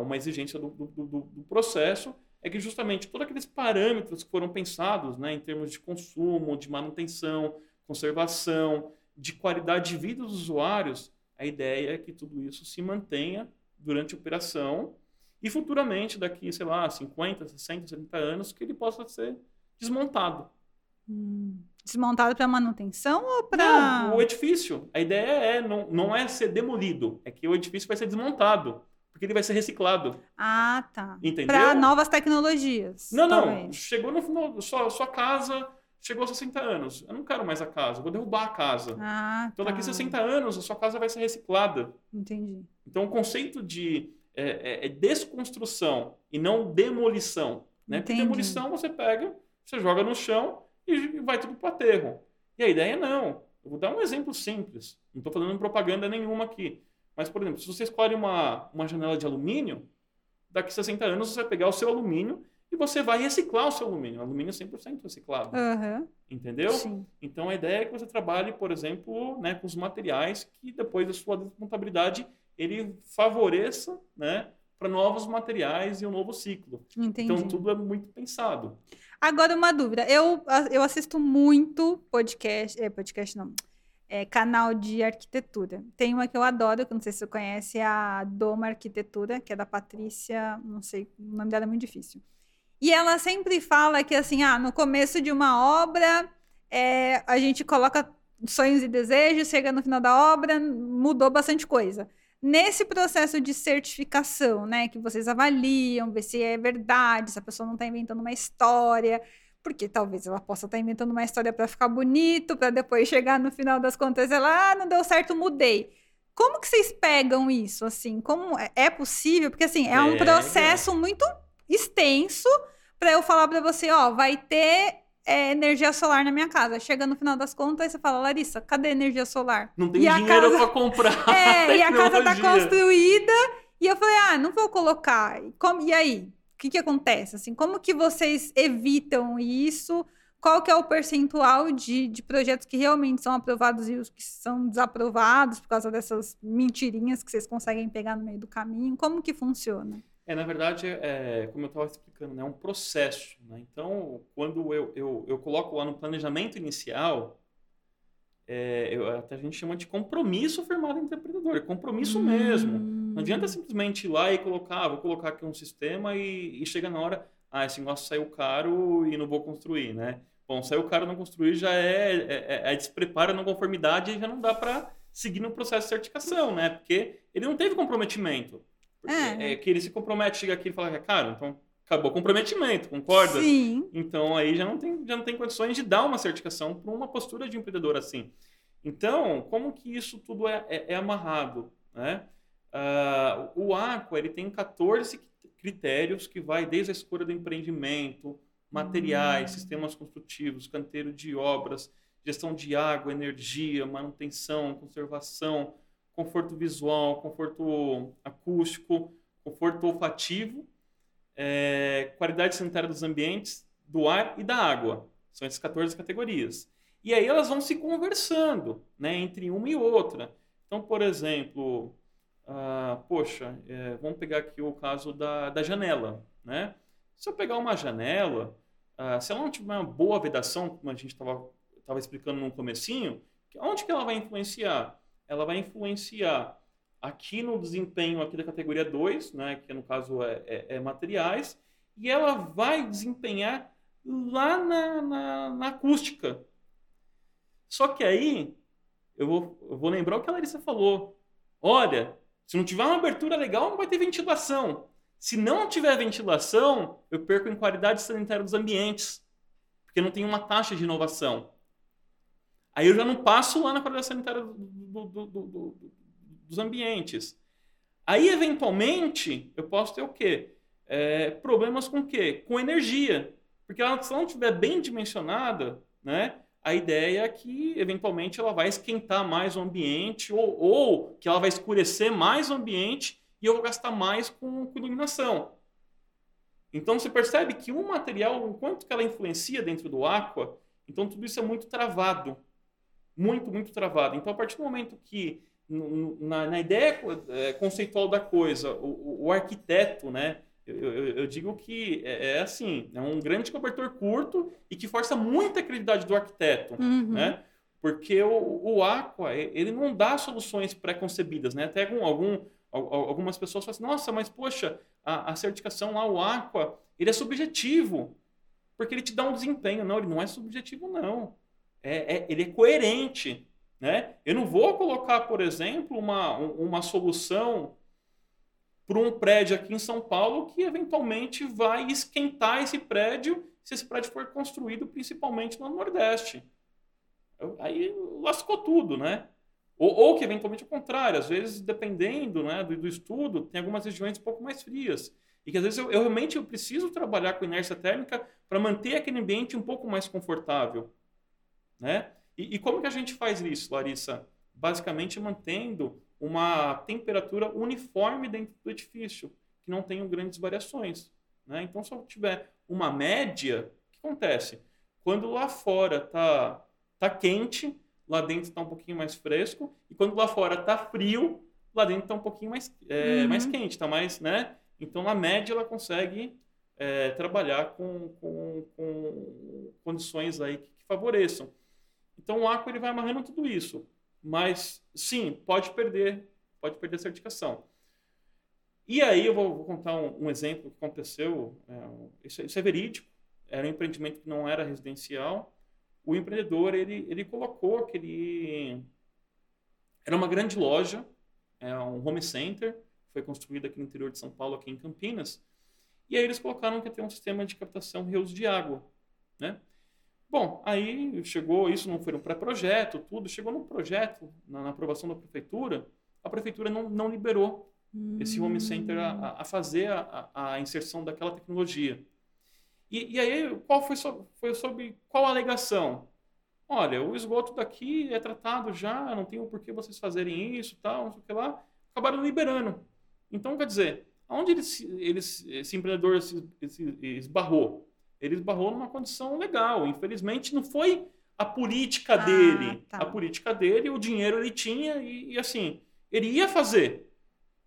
uma exigência do, do, do- do processo é que justamente todos aqueles parâmetros que foram pensados né, em termos de consumo, de manutenção, conservação, de qualidade de vida dos usuários, a ideia é que tudo isso se mantenha durante a operação e futuramente, daqui, sei lá, 50, 60, 70 anos, que ele possa ser desmontado. Desmontado para manutenção ou para. Não, o edifício, a ideia é não, não é ser demolido, é que o edifício vai ser desmontado, porque ele vai ser reciclado, Ah, tá. entendeu? Para novas tecnologias. Não, não, talvez. chegou no final, sua, sua casa chegou aos 60 anos, eu não quero mais a casa, vou derrubar a casa. Ah, Então, tá. daqui a 60 anos, a sua casa vai ser reciclada. Entendi. Então, o conceito de é, é- é desconstrução e não demolição. Né? Porque demolição você pega, você joga no chão e vai tudo para o aterro. E a ideia não. Eu vou dar um exemplo simples. Não estou fazendo propaganda nenhuma aqui. Mas, por exemplo, se você escolhe uma, uma janela de alumínio, daqui a 60 anos você vai pegar o seu alumínio e você vai reciclar o seu alumínio. Alumínio 100% reciclado. Aham. Entendeu? Sim. Então a ideia é que você trabalhe, por exemplo, né, com os materiais que depois da sua contabilidade ele favoreça, né, para novos materiais e um novo ciclo. Entendi. Então tudo é muito pensado. Agora, uma dúvida. Eu, eu assisto muito podcast. É, podcast não. É, canal de arquitetura. Tem uma que eu adoro, que não sei se você conhece, é a Doma Arquitetura, que é da Patrícia, não sei, o nome dela é muito difícil. E ela sempre fala que, assim, ah, no começo de uma obra, é, a gente coloca sonhos e desejos, chega no final da obra, mudou bastante coisa. Nesse processo de certificação, né, que vocês avaliam, ver se é verdade, se a pessoa não está inventando uma história, porque talvez ela possa estar tá inventando uma história para ficar bonito, para depois chegar no final das contas ela, ah, não deu certo, mudei. Como que vocês pegam isso, assim? Como é, é possível? Porque assim é um processo muito extenso para eu falar para você, ó, vai ter é, energia solar na minha casa. Chega no final das contas, você fala, Larissa, cadê a energia solar? Não tem e dinheiro casa... para comprar. É, e a casa tá construída. E eu falei, ah, não vou colocar. E, como... e aí? O que, que acontece? Assim, como que vocês evitam isso? Qual que é o percentual de, de projetos que realmente são aprovados e os que são desaprovados por causa dessas mentirinhas que vocês conseguem pegar no meio do caminho? Como que funciona? É, na verdade, é, como eu estava explicando, né, é um processo. Né? Então, quando eu, eu, eu coloco lá no planejamento inicial, é, eu, até a gente chama de compromisso firmado interpretador, é compromisso hum. mesmo. Não adianta simplesmente ir lá e colocar, ah, vou colocar aqui um sistema e, e chega na hora, ah, esse negócio saiu caro e não vou construir, né? Bom, saiu caro não construir já é, é, é, é despreparo, não conformidade e já não dá para seguir no processo de certificação, né? Porque ele não teve comprometimento. É. é que ele se compromete, chega aqui e fala, cara, então acabou o comprometimento, concorda? Sim. Então aí já não tem, já não tem condições de dar uma certificação para uma postura de empreendedor assim. Então, como que isso tudo é, é, é amarrado? Né? Uh, o Aqua ele tem 14 critérios que vai desde a escolha do empreendimento, materiais, hum. sistemas construtivos, canteiro de obras, gestão de água, energia, manutenção, conservação, conforto visual, conforto acústico, conforto olfativo, é, qualidade sanitária dos ambientes, do ar e da água. São essas 14 categorias. E aí elas vão se conversando né, entre uma e outra. Então, por exemplo, ah, poxa, é, vamos pegar aqui o caso da, da janela. Né? Se eu pegar uma janela, ah, se ela não tiver uma boa vedação, como a gente estava explicando no comecinho, onde que ela vai influenciar? Ela vai influenciar aqui no desempenho aqui da categoria 2, né, que no caso é, é, é materiais, e ela vai desempenhar lá na, na, na, acústica. Só que aí, eu vou, eu vou lembrar o que a Larissa falou. Olha, se não tiver uma abertura legal, não vai ter ventilação. Se não tiver ventilação, eu perco em qualidade sanitária dos ambientes, porque não tem uma taxa de inovação. Aí eu já não passo lá na qualidade sanitária do, do, do, dos ambientes. Aí, eventualmente, eu posso ter o quê? É, problemas com o quê? Com energia. Porque ela, se ela não estiver bem dimensionada, né, a ideia é que, eventualmente, ela vai esquentar mais o ambiente ou, ou que ela vai escurecer mais o ambiente e eu vou gastar mais com, com iluminação. Então, você percebe que o material, o quanto que ela influencia dentro do aqua, então tudo isso é muito travado muito, muito travado. Então, a partir do momento que, na, na ideia é, conceitual da coisa, o, o arquiteto, né, eu, eu, eu, digo que é, é, assim, é um grande cobertor curto e que força muita credibilidade do arquiteto, uhum. né? Porque o, o Aqua, ele não dá soluções pré-concebidas, né? Até algum, algum, algumas pessoas falam assim, nossa, mas poxa, a, a certificação lá, o Aqua, ele é subjetivo, porque ele te dá um desempenho. Não, ele não é subjetivo, não é, é, ele é coerente. Né? Eu não vou colocar, por exemplo, uma, uma solução para um prédio aqui em São Paulo que eventualmente vai esquentar esse prédio se esse prédio for construído principalmente no Nordeste. Aí lascou tudo, né? Ou, ou que eventualmente é o contrário, às vezes, dependendo né, do, do, estudo, tem algumas regiões um pouco mais frias. E que às vezes eu, eu realmente eu preciso trabalhar com inércia térmica para manter aquele ambiente um pouco mais confortável. Né? E, e como que a gente faz isso, Larissa? Basicamente mantendo uma temperatura uniforme dentro do edifício, que não tenham grandes variações. Né? Então, se eu tiver uma média, o que acontece? Quando lá fora está tá quente, lá dentro está um pouquinho mais fresco, e quando lá fora está frio, lá dentro está um pouquinho mais, é, uhum. mais quente, está mais, né? Então, na média, ela consegue é, trabalhar com, com, com, condições aí que, que favoreçam. Então o Aqua ele vai amarrando tudo isso. Mas sim, pode perder, pode perder a certificação. E aí eu vou, vou contar um, um, exemplo que aconteceu. É, isso, isso, é verídico. Era um empreendimento que não era residencial. O empreendedor ele, ele colocou que ele era uma grande loja, é um home center, foi construído aqui no interior de São Paulo, aqui em Campinas. E aí eles colocaram que ia ter um sistema de captação e reuso de água, né? Bom, aí chegou, isso não foi um pré-projeto, tudo, chegou no projeto, na, na, aprovação da prefeitura, a prefeitura não, não liberou hum. esse home center a, a fazer a, a, inserção daquela tecnologia. E, e aí, qual foi, so, foi sobre qual alegação? Olha, o esgoto daqui é tratado já, não tem o porquê vocês fazerem isso, tal, não sei o que lá. Acabaram liberando. Então, quer dizer, aonde eles, eles, esse empreendedor se, se esbarrou? Ele esbarrou numa condição legal. Infelizmente, não foi a política ah, dele. Tá. A política dele, o dinheiro ele tinha e, e, assim, ele ia fazer.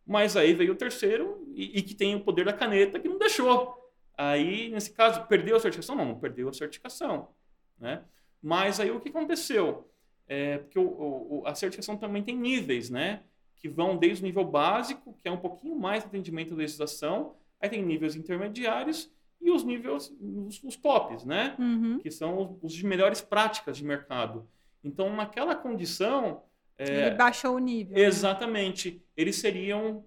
Mas aí veio o terceiro e, e, que tem o poder da caneta que não deixou. Aí, nesse caso, perdeu a certificação? Não, não perdeu a certificação. Né? Mas aí o que aconteceu? É, porque o, o, a certificação também tem níveis, né? que vão desde o nível básico, que é um pouquinho mais atendimento à legislação, aí tem níveis intermediários e os níveis, os, os tops, né? Uhum. Que são os, de melhores práticas de mercado. Então, naquela condição... É, Ele baixou o nível. Né? Exatamente. Né? Eles seriam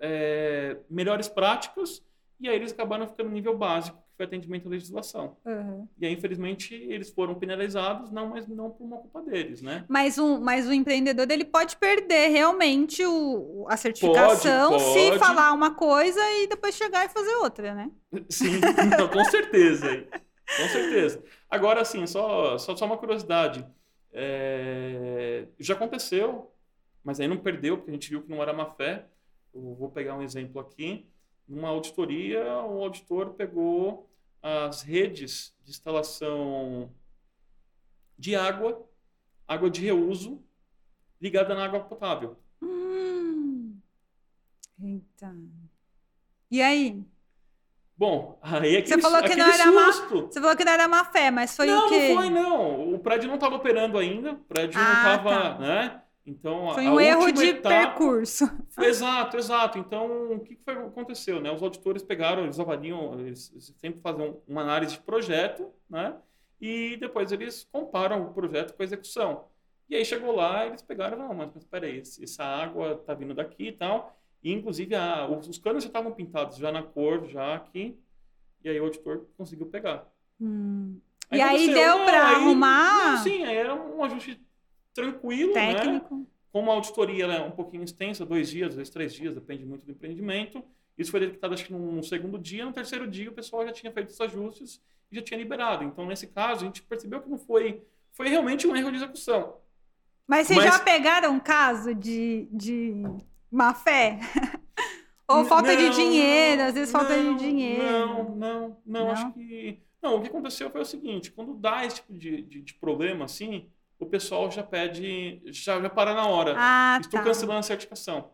é, melhores práticas e aí eles acabaram ficando no nível básico, foi atendimento à legislação. Uhum. E aí, infelizmente, eles foram penalizados, não, mas não por uma culpa deles, né? Mas, um, mas o empreendedor ele pode perder realmente o, a certificação pode, pode. se falar uma coisa e depois chegar e fazer outra, né? Sim, não, com certeza. com certeza. Agora, assim, só, só, só uma curiosidade. É, já aconteceu, mas aí não perdeu, porque a gente viu que não era má fé. Eu vou pegar um exemplo aqui. Numa auditoria, o auditor pegou as redes de instalação de água, água de reuso, ligada na água potável. Hum. Eita. E aí? Bom, aí é que você falou que não era susto. Má, você falou que não era má fé, mas foi não, o quê? Não, não foi não. O prédio não estava operando ainda, o prédio ah, não estava, tá. né? Então, foi um erro de etapa... percurso. Exato, exato. Então, o que, foi, aconteceu? Né? Os auditores pegaram, eles avaliam, eles sempre fazem uma análise de projeto, né? E depois eles comparam o projeto com a execução. E aí chegou lá, eles pegaram, não, mas, mas peraí, essa água está vindo daqui e tal. E, inclusive, a, os canos já estavam pintados já na cor, já aqui. E aí o auditor conseguiu pegar. Hum. Aí e aí deu para arrumar? Não, sim, era um ajuste tranquilo, né? Técnico. né? Como a auditoria é um pouquinho extensa, dois dias, às vezes três dias, depende muito do empreendimento. Isso foi detectado, acho que no segundo dia. No terceiro dia, o pessoal já tinha feito os ajustes e já tinha liberado. Então, nesse caso, a gente percebeu que não foi... Foi realmente um erro de execução. Mas vocês Mas... já pegaram um caso de, de má fé? Ou falta não, de dinheiro, às vezes falta não, de dinheiro. Não, não, não, não, acho que. Não, o que aconteceu foi o seguinte: quando dá esse tipo de, de, de problema assim, o pessoal já pede, já, já para na hora. Ah, Estou tá. cancelando a certificação.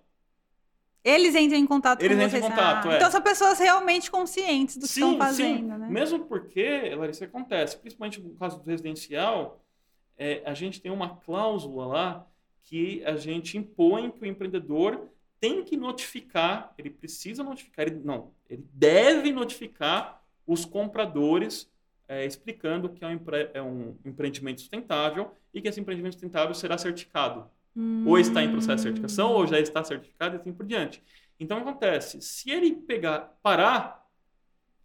Eles entram em contato Eles com Eles entram em contato, ah, é. Então são pessoas realmente conscientes do que estão fazendo, sim. né? Mesmo porque, Larissa, acontece, principalmente no caso do residencial, é, a gente tem uma cláusula lá que a gente impõe que o empreendedor tem que notificar, ele precisa notificar, ele, não, ele deve notificar os compradores é, explicando que é um, empre é um, empreendimento sustentável e que esse empreendimento sustentável será certificado. Hum. Ou está em processo de certificação, ou já está certificado e assim por diante. Então, acontece, se ele pegar, parar,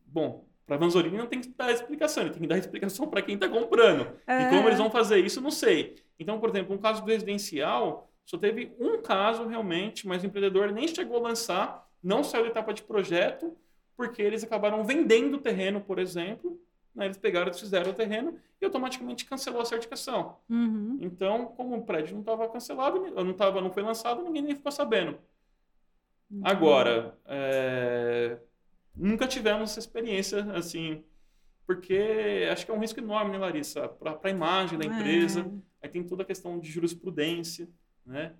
bom, para a Vanzolini não tem que dar explicação, ele tem que dar explicação para quem está comprando. É. E como eles vão fazer isso, não sei. Então, por exemplo, um caso do residencial, só teve um caso realmente, mas o empreendedor nem chegou a lançar, não saiu da etapa de projeto, porque eles acabaram vendendo o terreno, por exemplo, né, eles pegaram, fizeram o terreno e automaticamente cancelou a certificação. Uhum. Então, como o prédio não estava cancelado, não, tava, não foi lançado, ninguém nem ficou sabendo. Uhum. Agora, é... nunca tivemos essa experiência assim, porque acho que é um risco enorme, né, Larissa? Para a imagem da empresa. É. Aí tem toda a questão de jurisprudência, né?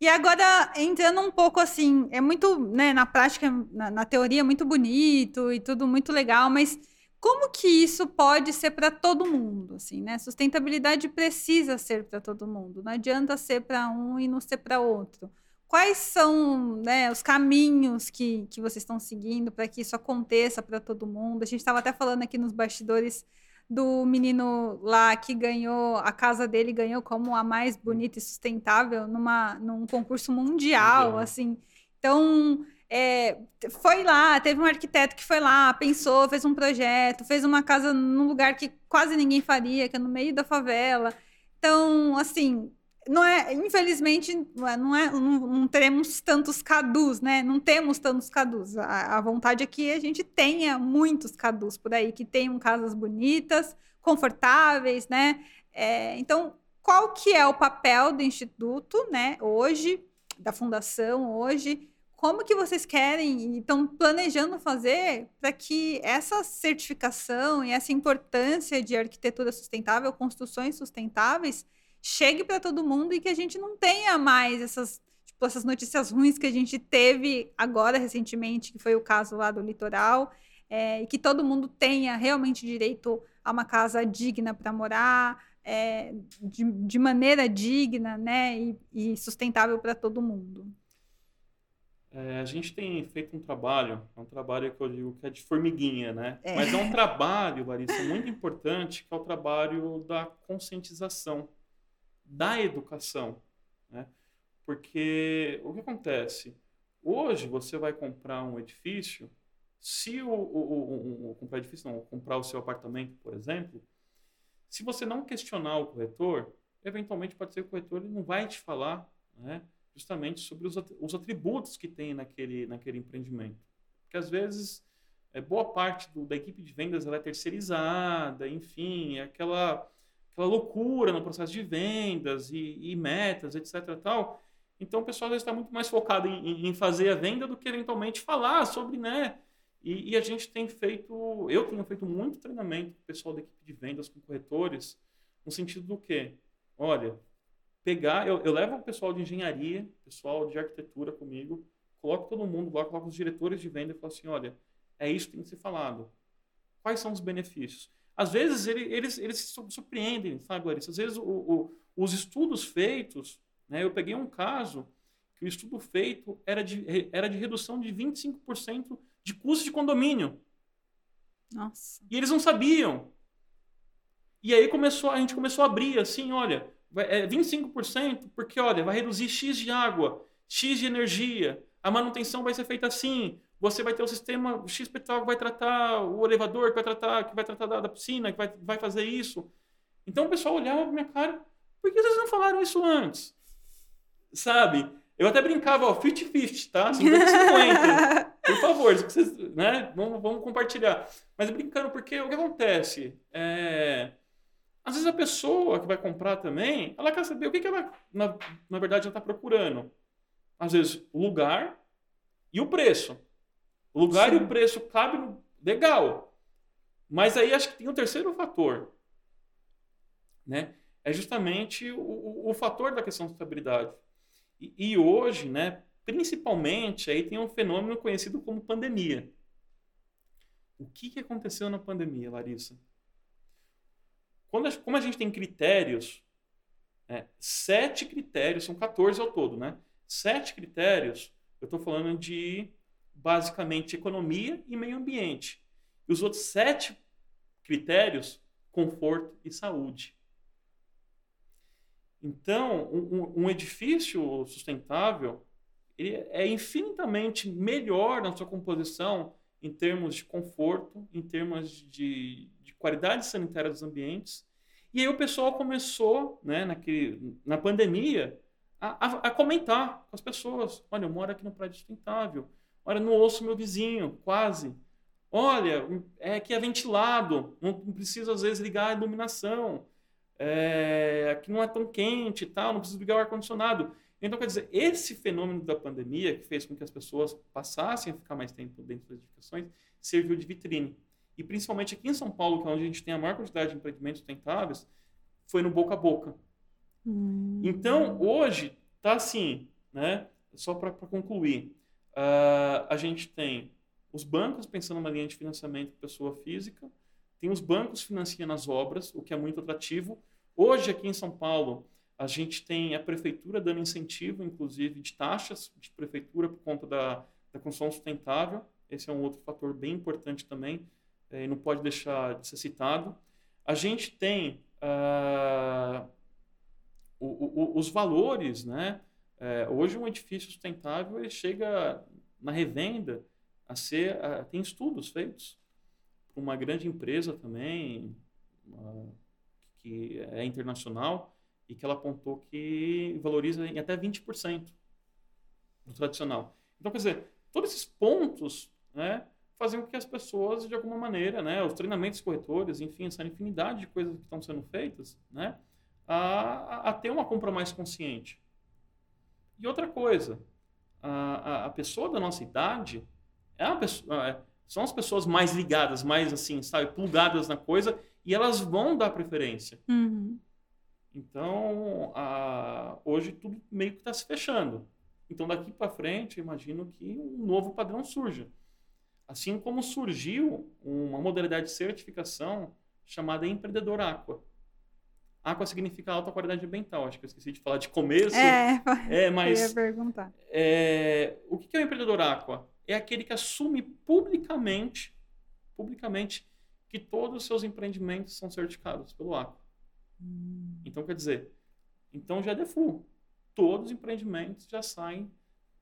E agora, entrando um pouco assim, é muito, né, na prática, na, na teoria, é muito bonito e tudo muito legal, mas como que isso pode ser para todo mundo, assim, né? Sustentabilidade precisa ser para todo mundo. Não adianta ser para um e não ser para outro. Quais são né, os caminhos que, que vocês estão seguindo para que isso aconteça para todo mundo? A gente estava até falando aqui nos bastidores do menino lá que ganhou, a casa dele ganhou como a mais bonita e sustentável numa, num concurso mundial, mundial. assim. Então, é, foi lá, teve um arquiteto que foi lá, pensou, fez um projeto, fez uma casa num lugar que quase ninguém faria, que é no meio da favela. Então, assim, não é, infelizmente, não, é, não, é, não, teremos tantos cadus, né? Não temos tantos cadus. A, a, vontade é que a gente tenha muitos cadus por aí, que tenham casas bonitas, confortáveis, né? É, então, qual que é o papel do Instituto, né, hoje, da Fundação hoje? Como que vocês querem e estão planejando fazer para que essa certificação e essa importância de arquitetura sustentável, construções sustentáveis, chegue para todo mundo e que a gente não tenha mais essas, tipo, essas notícias ruins que a gente teve agora recentemente, que foi o caso lá do litoral, é, e que todo mundo tenha realmente direito a uma casa digna para morar, é, de, de, maneira digna né, e, e sustentável para todo mundo. É, a gente tem feito um trabalho, é um trabalho que eu digo que é de formiguinha, né? É. Mas é um trabalho, Larissa, muito importante, que é o trabalho da conscientização da educação. Né? Porque o que acontece? Hoje você vai comprar um edifício, se o, o, o, o comprar edifício, não, comprar o seu apartamento, por exemplo, se você não questionar o corretor, eventualmente pode ser que o corretor ele não vai te falar né, justamente sobre os, os atributos que tem naquele, naquele empreendimento. Porque às vezes é, boa parte do, da equipe de vendas ela é terceirizada, enfim, é aquela aquela loucura no processo de vendas e, e metas, etc. Tal. Então o pessoal está muito mais focado em, em, fazer a venda do que eventualmente falar sobre, né? E, e, a gente tem feito, eu tenho feito muito treinamento com o pessoal da equipe de vendas, com corretores, no sentido do quê? Olha, pegar, eu, eu levo o pessoal de engenharia, pessoal de arquitetura comigo, coloco todo mundo lá, coloco os diretores de venda e falo assim, olha, é isso que tem que ser falado. Quais são os benefícios? às vezes ele, eles, eles se surpreendem, sabe, Larissa? Às vezes o, o, os estudos feitos, né, eu peguei um caso que o estudo feito era de, era de redução de 25% de custo de condomínio. Nossa. E eles não sabiam. E aí começou, a gente começou a abrir assim, olha, é 25%, porque olha, vai reduzir X de água, X de energia, a manutenção vai ser feita assim, você vai ter o sistema XPTO que vai tratar o elevador, que vai tratar, que vai tratar da, da piscina, que vai, vai fazer isso. Então o pessoal olhava pra minha cara, por que vocês não falaram isso antes? Sabe? Eu até brincava, ó, 50-50, tá? 50-50. Por favor, vocês, né? Vamos, vamos compartilhar. Mas brincando, porque o que acontece? É... Às vezes a pessoa que vai comprar também, ela quer saber o que, que ela, na, na verdade, ela está procurando. Às vezes, o lugar e o preço. O lugar Sim. e o preço cabe no... legal. Mas aí acho que tem um terceiro fator, né? É justamente o, o, o fator da questão de estabilidade. E, e, hoje, né, principalmente, aí tem um fenômeno conhecido como pandemia. O que, que aconteceu na pandemia, Larissa? Quando como a gente tem critérios, é, sete critérios, são 14 ao todo, né? Sete critérios, eu estou falando de basicamente economia e meio ambiente. E os outros sete critérios, conforto e saúde. Então, um, um edifício sustentável ele é infinitamente melhor na sua composição em termos de conforto, em termos de, de qualidade sanitária dos ambientes. E aí o pessoal começou, né, naquele, na pandemia, a, a, a comentar com as pessoas. Olha, eu moro aqui no prédio sustentável. Olha, não ouço meu vizinho, quase. Olha, é que é ventilado, não precisa às vezes ligar a iluminação. É, aqui não é tão quente e tal, não precisa ligar o ar-condicionado. Então, quer dizer, esse fenômeno da pandemia, que fez com que as pessoas passassem a ficar mais tempo dentro das edificações, serviu de vitrine. E principalmente aqui em São Paulo, que é onde a gente tem a maior quantidade de empreendimentos sustentáveis, foi no boca a boca. Hum. Então, hoje, tá assim, né? Só para concluir. Uh, a gente tem os bancos pensando numa linha de financiamento para pessoa física, tem os bancos financiando as obras, o que é muito atrativo. Hoje, aqui em São Paulo, a gente tem a prefeitura dando incentivo, inclusive, de taxas de prefeitura por conta da, da construção sustentável. Esse é um outro fator bem importante também, é, e não pode deixar de ser citado. a gente tem uh, o, o, os valores, né? É, hoje um edifício sustentável ele chega na revenda a ser, tem estudos feitos por uma grande empresa também que é internacional e que ela apontou que valoriza em até 20% do tradicional. Então, quer dizer, todos esses pontos, né, fazem com que as pessoas, de alguma maneira, né, os treinamentos corretores, enfim, essa infinidade de coisas que estão sendo feitas, né, a, a ter uma compra mais consciente. E outra coisa, a, a, pessoa da nossa idade é pessoa, é, são as pessoas mais ligadas, mais assim, sabe, plugadas na coisa, e elas vão dar preferência. Uhum. Então, a, hoje tudo meio que está se fechando. Então, daqui para frente, imagino que um novo padrão surja. Assim como surgiu uma modalidade de certificação chamada Empreendedor Aqua. Aqua significa alta qualidade ambiental. Acho que eu esqueci de falar de começo. É, é mas. Eu ia perguntar. É, o que é o empreendedor Aqua? É aquele que assume publicamente, publicamente, que todos os seus empreendimentos são certificados pelo Aqua. Hum. Então, quer dizer, então já é default. Todos os empreendimentos já saem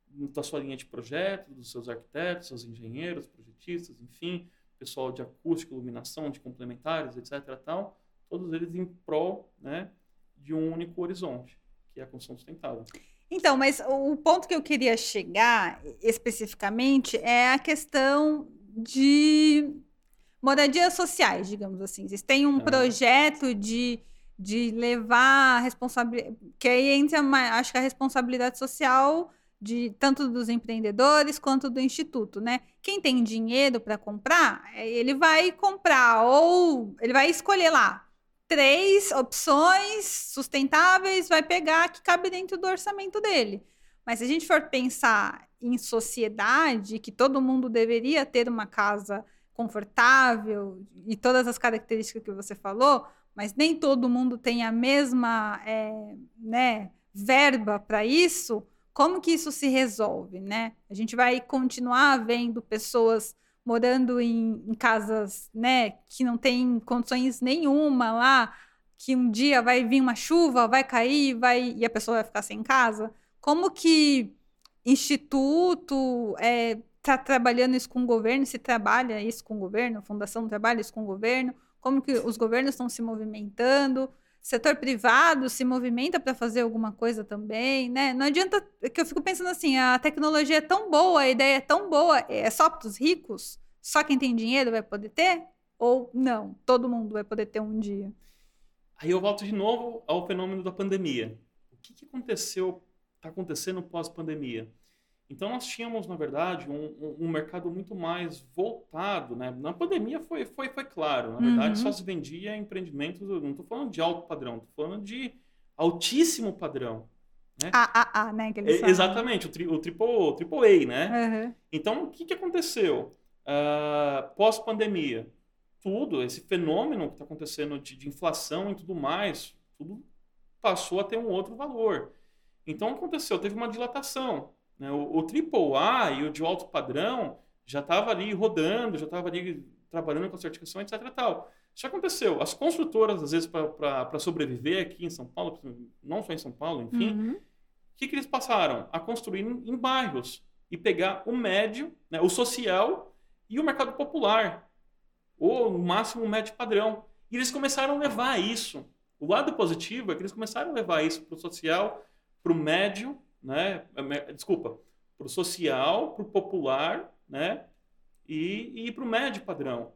da sua linha de projeto, dos seus arquitetos, seus engenheiros, projetistas, enfim, pessoal de acústica, iluminação, de complementares, etc. Tal, todos eles em prol né, de um único horizonte, que é a construção sustentável. Então, mas o ponto que eu queria chegar especificamente é a questão de moradias sociais, digamos assim. Vocês têm um ah. projeto de, de levar a responsabilidade. Que aí entra, acho que a responsabilidade social de tanto dos empreendedores quanto do instituto, né? Quem tem dinheiro para comprar, ele vai comprar ou ele vai escolher lá três opções sustentáveis, vai pegar que cabe dentro do orçamento dele. Mas se a gente for pensar em sociedade, que todo mundo deveria ter uma casa confortável e todas as características que você falou, mas nem todo mundo tem a mesma é, né, verba para isso, como que isso se resolve, né? A gente vai continuar vendo pessoas morando em, em, casas, né, que não tem condições nenhuma lá, que um dia vai vir uma chuva, vai cair, vai e a pessoa vai ficar sem casa. Como que instituto é, está trabalhando isso com o governo? Se trabalha isso com o governo? A fundação trabalha isso com o governo? Como que os governos estão se movimentando? setor privado se movimenta para fazer alguma coisa também, né? Não adianta que eu fico pensando assim, a tecnologia é tão boa, a ideia é tão boa, é só para os ricos? Só quem tem dinheiro vai poder ter? Ou não, todo mundo vai poder ter um dia? Aí eu volto de novo ao fenômeno da pandemia. O que, que aconteceu, está acontecendo pós-pandemia? Então nós tínhamos, na verdade, um, um, um, mercado muito mais voltado, né? Na pandemia foi, foi, foi claro, na verdade uhum. só se vendia empreendimentos, não estou falando de alto padrão, estou falando de altíssimo padrão. Né? AAA, né? É, exatamente, o, tri, o triple, triple A, né? Uhum. Então o que, que aconteceu? Uh, Pós-pandemia, tudo, esse fenômeno que está acontecendo de, de inflação e tudo mais, tudo passou a ter um outro valor. Então aconteceu, teve uma dilatação. Né? O, o AAA e o de alto padrão já estava ali rodando, já estava ali trabalhando com a certificação, etc. Tal. Isso aconteceu. As construtoras, às vezes, para sobreviver aqui em São Paulo, não só em São Paulo, enfim, o uhum. que, que eles passaram? A construir em, em bairros e pegar o médio, né, o social e o mercado popular, ou no máximo o médio padrão. E eles começaram a levar isso. O lado positivo é que eles começaram a levar isso para o social, para o médio né? É, desculpa, para o social, para o popular, né? E, e para o médio padrão.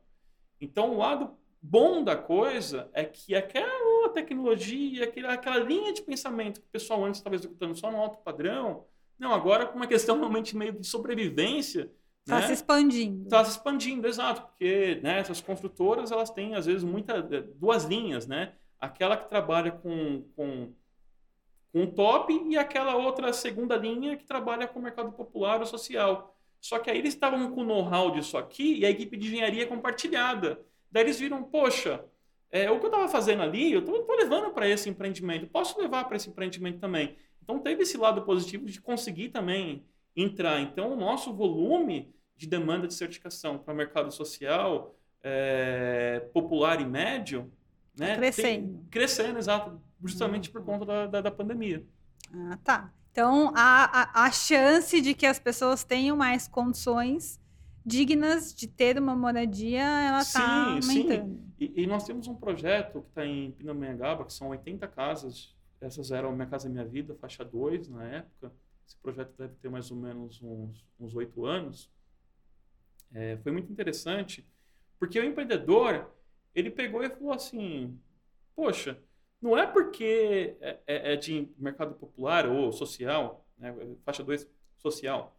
Então, o lado bom da coisa é que aquela tecnologia, aquela, aquela linha de pensamento que o pessoal antes estava executando só no alto padrão, não, agora com uma questão realmente meio de sobrevivência. Está né? se expandindo. Está se expandindo, exato, porque né, essas construtoras elas têm às vezes muita, duas linhas, né? Aquela que trabalha com, com com o top e aquela outra segunda linha que trabalha com o mercado popular ou social. Só que aí eles estavam com o know-how disso aqui e a equipe de engenharia compartilhada. Daí eles viram, poxa, é, o que eu estava fazendo ali, eu estou levando para esse empreendimento, posso levar para esse empreendimento também. Então teve esse lado positivo de conseguir também entrar. Então o nosso volume de demanda de certificação para o mercado social, é, popular e médio Né? Crescendo. Tem, crescendo, exato. Justamente por conta da, da, da pandemia. Ah, tá. Então, a, a, a chance de que as pessoas tenham mais condições dignas de ter uma moradia, ela está Sim, sim. aumentando. E, e nós temos um projeto que está em Pindamonhangaba, que são 80 casas. Essas eram Minha Casa Minha Vida, faixa 2 na época. Esse projeto deve ter mais ou menos uns, uns 8 anos. É, foi muito interessante, porque o empreendedor, ele pegou e falou assim, poxa, não é porque é, é- é de mercado popular ou social, né, faixa 2 social,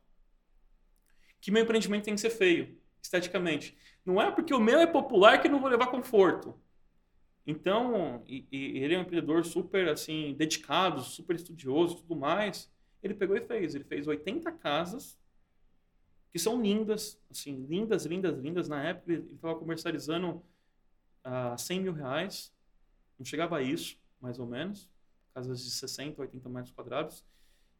que meu empreendimento tem que ser feio, esteticamente. Não é porque o meu é popular que eu não vou levar conforto. Então, e, e ele é um empreendedor super assim dedicado, super estudioso, tudo mais. Ele pegou e fez. Ele fez 80 casas que são lindas, assim, lindas, lindas, lindas. Na época ele estava comercializando a 100 mil reais, não chegava a isso, mais ou menos. Casas de 60, 80 metros quadrados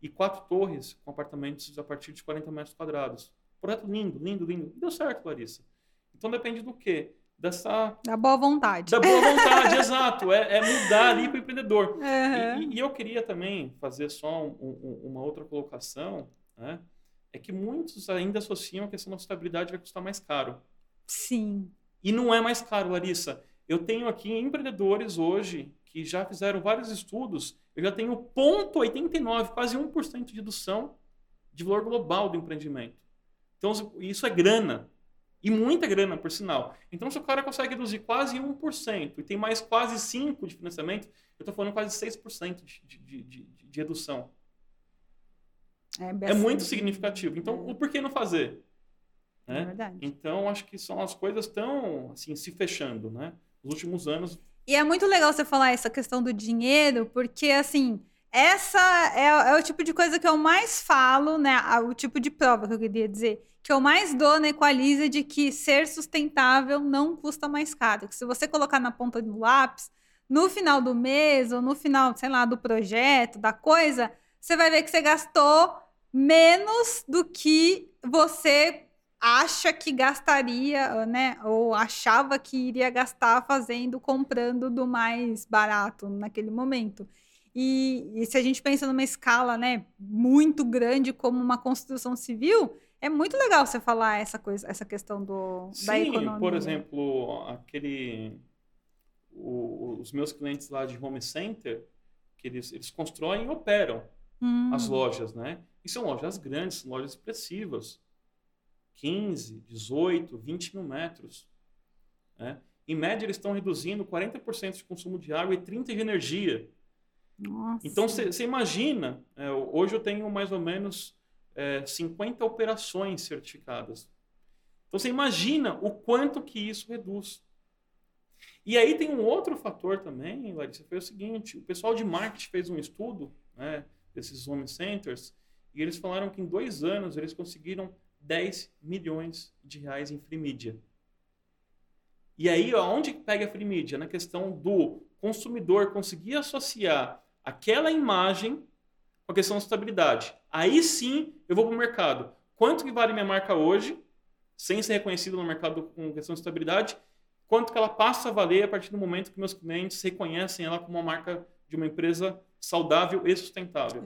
e quatro torres com apartamentos a partir de 40 metros quadrados. Projeto lindo, lindo, lindo. E deu certo, Larissa. Então depende do quê? Dessa Da boa vontade. da boa vontade, exato. É, é mudar ali para o empreendedor. E- Aham. E, e eu queria também fazer só um- um- uma outra colocação, né? É que muitos ainda associam que essa nossa estabilidade vai custar mais caro. Sim. E não é mais caro, Larissa. Eu tenho aqui empreendedores hoje que já fizeram vários estudos. Eu já tenho 0,89, quase 1% de redução de valor global do empreendimento. Então, isso é grana. E muita grana, por sinal. Então, se o cara consegue reduzir quase 1% e tem mais quase 5% de financiamento, eu estou falando quase 6% de, de, de, de, redução. É, É muito significativo. Então, o porquê não fazer? É Né? verdade. Então, acho que são as coisas estão assim, se fechando, né? Nos últimos anos, E é muito legal você falar essa questão do dinheiro, porque assim, essa é, é o tipo de coisa que eu mais falo, né? O tipo de prova que eu queria dizer, que eu mais dou na Equaliza de que ser sustentável não custa mais caro. Que se você colocar na ponta do lápis, no final do mês, ou no final, sei lá, do projeto, da coisa, você vai ver que você gastou menos do que você acha que gastaria, né? Ou achava que iria gastar fazendo, comprando do mais barato naquele momento. E, e se a gente pensa numa escala, né, muito grande como uma construção civil, é muito legal você falar essa coisa, essa questão do, da Sim, economia. por exemplo, aquele o- os meus clientes lá de home center, que eles, eles constroem e operam Hum, as lojas, né? E são lojas grandes, lojas expressivas. 15, 18, 20 mil metros. Né? Em média, eles estão reduzindo 40% de consumo de água e 30% de energia. Nossa. Então, você imagina, é, hoje eu tenho mais ou menos é, 50 operações certificadas. Então, você imagina o quanto que isso reduz. E aí tem um outro fator também, Larissa, foi o seguinte, o pessoal de marketing fez um estudo né, desses home centers e eles falaram que em dois anos eles conseguiram 10 milhões de reais em free media. E aí, onde pega a free media? Na questão do consumidor conseguir associar aquela imagem com a questão da sustentabilidade. Aí sim eu vou para o mercado. Quanto que vale minha marca hoje, sem ser reconhecida no mercado com questão de estabilidade? Quanto que ela passa a valer a partir do momento que meus clientes reconhecem ela como uma marca de uma empresa saudável e sustentável?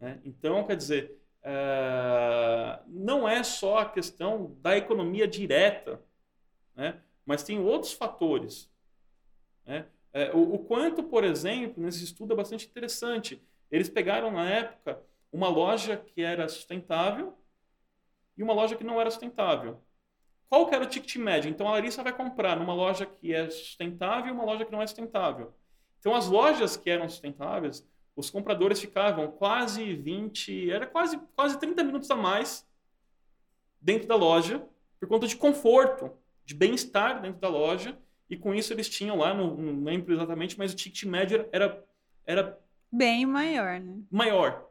É. né? Então, quer dizer, é, não é só a questão da economia direta, né? mas tem outros fatores. Né? É, o, o quanto, por exemplo, nesse estudo é bastante interessante. Eles pegaram na época uma loja que era sustentável e uma loja que não era sustentável. Qual que era o ticket médio? Então a Larissa vai comprar numa loja que é sustentável e uma loja que não é sustentável. Então as lojas que eram sustentáveis, os compradores ficavam quase 20, era quase, quase 30 minutos a mais dentro da loja por conta de conforto, de bem-estar dentro da loja. E com isso eles tinham lá, não, não lembro exatamente, mas o ticket médio era, era Bem maior, né? maior.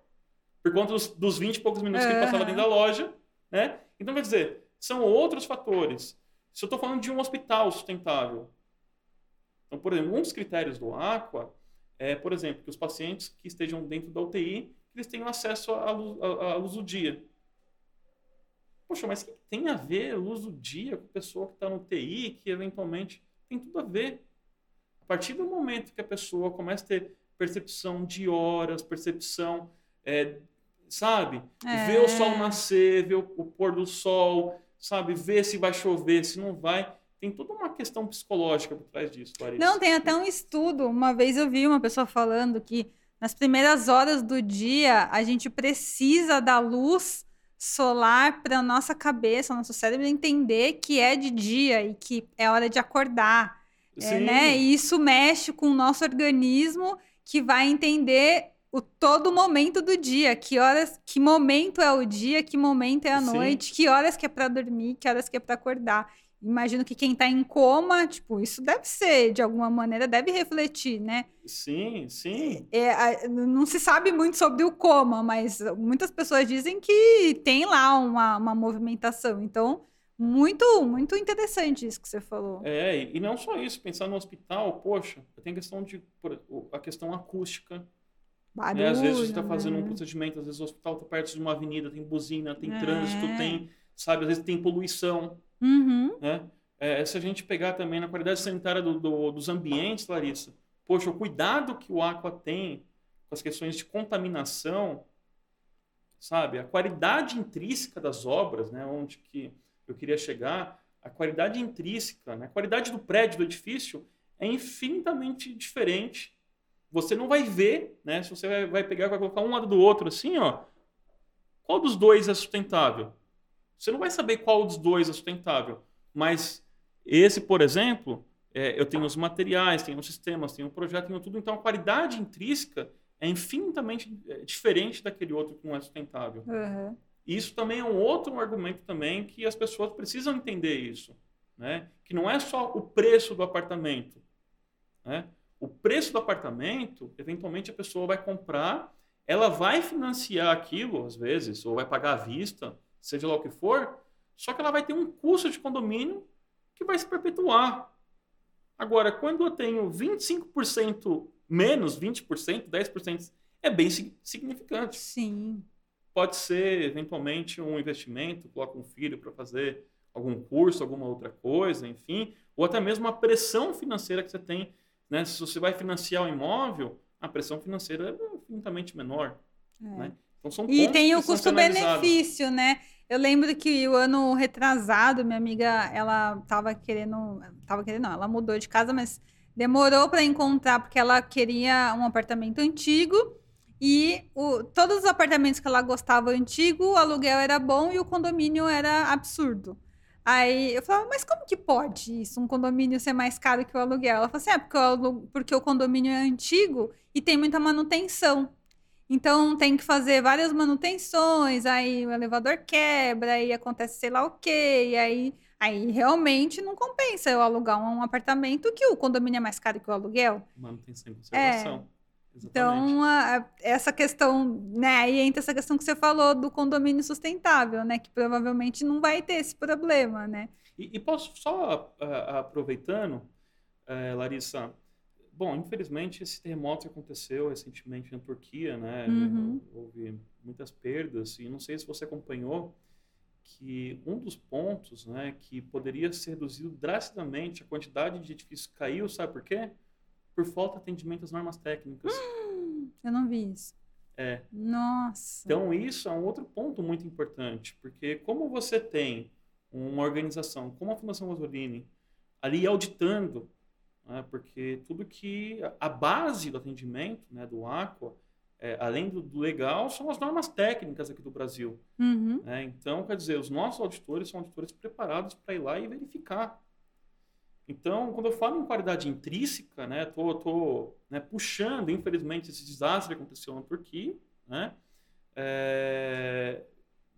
Por conta dos, dos 20 e poucos minutos que ele passava dentro da loja. Né? Então, quer dizer, são outros fatores. Se eu estou falando de um hospital sustentável, então, por exemplo, um dos critérios do Aqua é, por exemplo, que os pacientes que estejam dentro da UTI, eles tenham acesso à luz, à- à luz do dia. Poxa, mas o que tem a ver a luz do dia com a pessoa que está no UTI, que eventualmente tem tudo a ver. partir do momento que a pessoa começa a ter percepção de horas, percepção, é, sabe? É. Ver o sol nascer, ver o, o pôr do sol, sabe? Ver se vai chover, se não vai tem toda uma questão psicológica por trás disso, Larissa. Não, tem até um estudo. Uma vez eu vi uma pessoa falando que nas primeiras horas do dia a gente precisa da luz solar para nossa cabeça, nosso cérebro entender que é de dia e que é hora de acordar. É, né? E isso mexe com o nosso organismo que vai entender o todo momento do dia, que horas, que momento é o dia, que momento é a Sim. noite, que horas que é para dormir, que horas que é para acordar. Imagino que quem está em coma, tipo, isso deve ser, de alguma maneira, deve refletir, né? Sim, sim. É, não se sabe muito sobre o coma, mas muitas pessoas dizem que tem lá uma, uma movimentação. Então, muito, muito interessante isso que você falou. É, e não só isso, pensar no hospital, poxa, tem a questão de a questão acústica. Barulho, né? Às vezes você está fazendo né? um procedimento, às vezes o hospital está perto de uma avenida, tem buzina, tem é. trânsito, tem, sabe, às vezes tem poluição. Uhum. Né? É, se a gente pegar também na qualidade sanitária do, do, dos ambientes, Larissa, poxa, o cuidado que o Aqua tem com as questões de contaminação, sabe? A qualidade intrínseca das obras, né? Onde que eu queria chegar, a qualidade intrínseca, né? a qualidade do prédio, do edifício, é infinitamente diferente. Você não vai ver, né? Se você vai, vai pegar vai colocar um lado do outro assim, ó, qual dos dois é sustentável? Você não vai saber qual dos dois é sustentável. Mas esse, por exemplo, é, eu tenho os materiais, tenho os sistemas, tenho o projeto, tenho tudo. Então a qualidade intrínseca é infinitamente é, diferente daquele outro que não é sustentável. Uhum. Isso também é um outro argumento também que as pessoas precisam entender isso, né? Que não é só o preço do apartamento, né? O preço do apartamento, eventualmente a pessoa vai comprar, ela vai financiar aquilo às vezes ou vai pagar à vista, seja lá o que for, só que ela vai ter um custo de condomínio que vai se perpetuar. Agora, quando eu tenho 25% menos, 20%, 10%, é bem significante. Sim. Pode ser, eventualmente, um investimento, coloca um filho para fazer algum curso, alguma outra coisa, enfim, ou até mesmo a pressão financeira que você tem. Né? Se você vai financiar o um imóvel, a pressão financeira é infinitamente menor. É. Né? Então, são e tem o custo-benefício, né? Eu lembro que o ano retrasado, minha amiga, ela tava querendo, tava querendo, não, ela mudou de casa, mas demorou para encontrar porque ela queria um apartamento antigo e o, todos os apartamentos que ela gostava antigo, o aluguel era bom e o condomínio era absurdo. Aí eu falava, mas como que pode isso, um condomínio ser mais caro que o aluguel? Ela falou assim, é porque porque o condomínio é antigo e tem muita manutenção. Então tem que fazer várias manutenções, aí o elevador quebra, aí acontece sei lá o quê, e aí, aí realmente não compensa eu alugar um, apartamento que o condomínio é mais caro que o aluguel. Manutenção e conservação. É. Então, a, a, essa questão, né, aí entra essa questão que você falou do condomínio sustentável, né, que provavelmente não vai ter esse problema, né. E, e posso só, uh, aproveitando, uh, Larissa, Bom, infelizmente esse terremoto aconteceu recentemente na Turquia, né? Uhum. Houve muitas perdas e não sei se você acompanhou que um dos pontos, né, que poderia ser reduzido drasticamente a quantidade de edifícios caiu, sabe por quê? Por falta de atendimento às normas técnicas. eu não vi isso. É. Nossa. Então isso é um outro ponto muito importante, porque como você tem uma organização como a Fundação Rosolini ali auditando né? porque tudo que a base do atendimento né, do Aqua, é, além do, do, legal, são as normas técnicas aqui do Brasil. Uhum. Né? Então, quer dizer, os nossos auditores são auditores preparados para ir lá e verificar. Então, quando eu falo em qualidade intrínseca, né, tô, tô né, puxando, infelizmente, esse desastre que aconteceu na Turquia, né, é,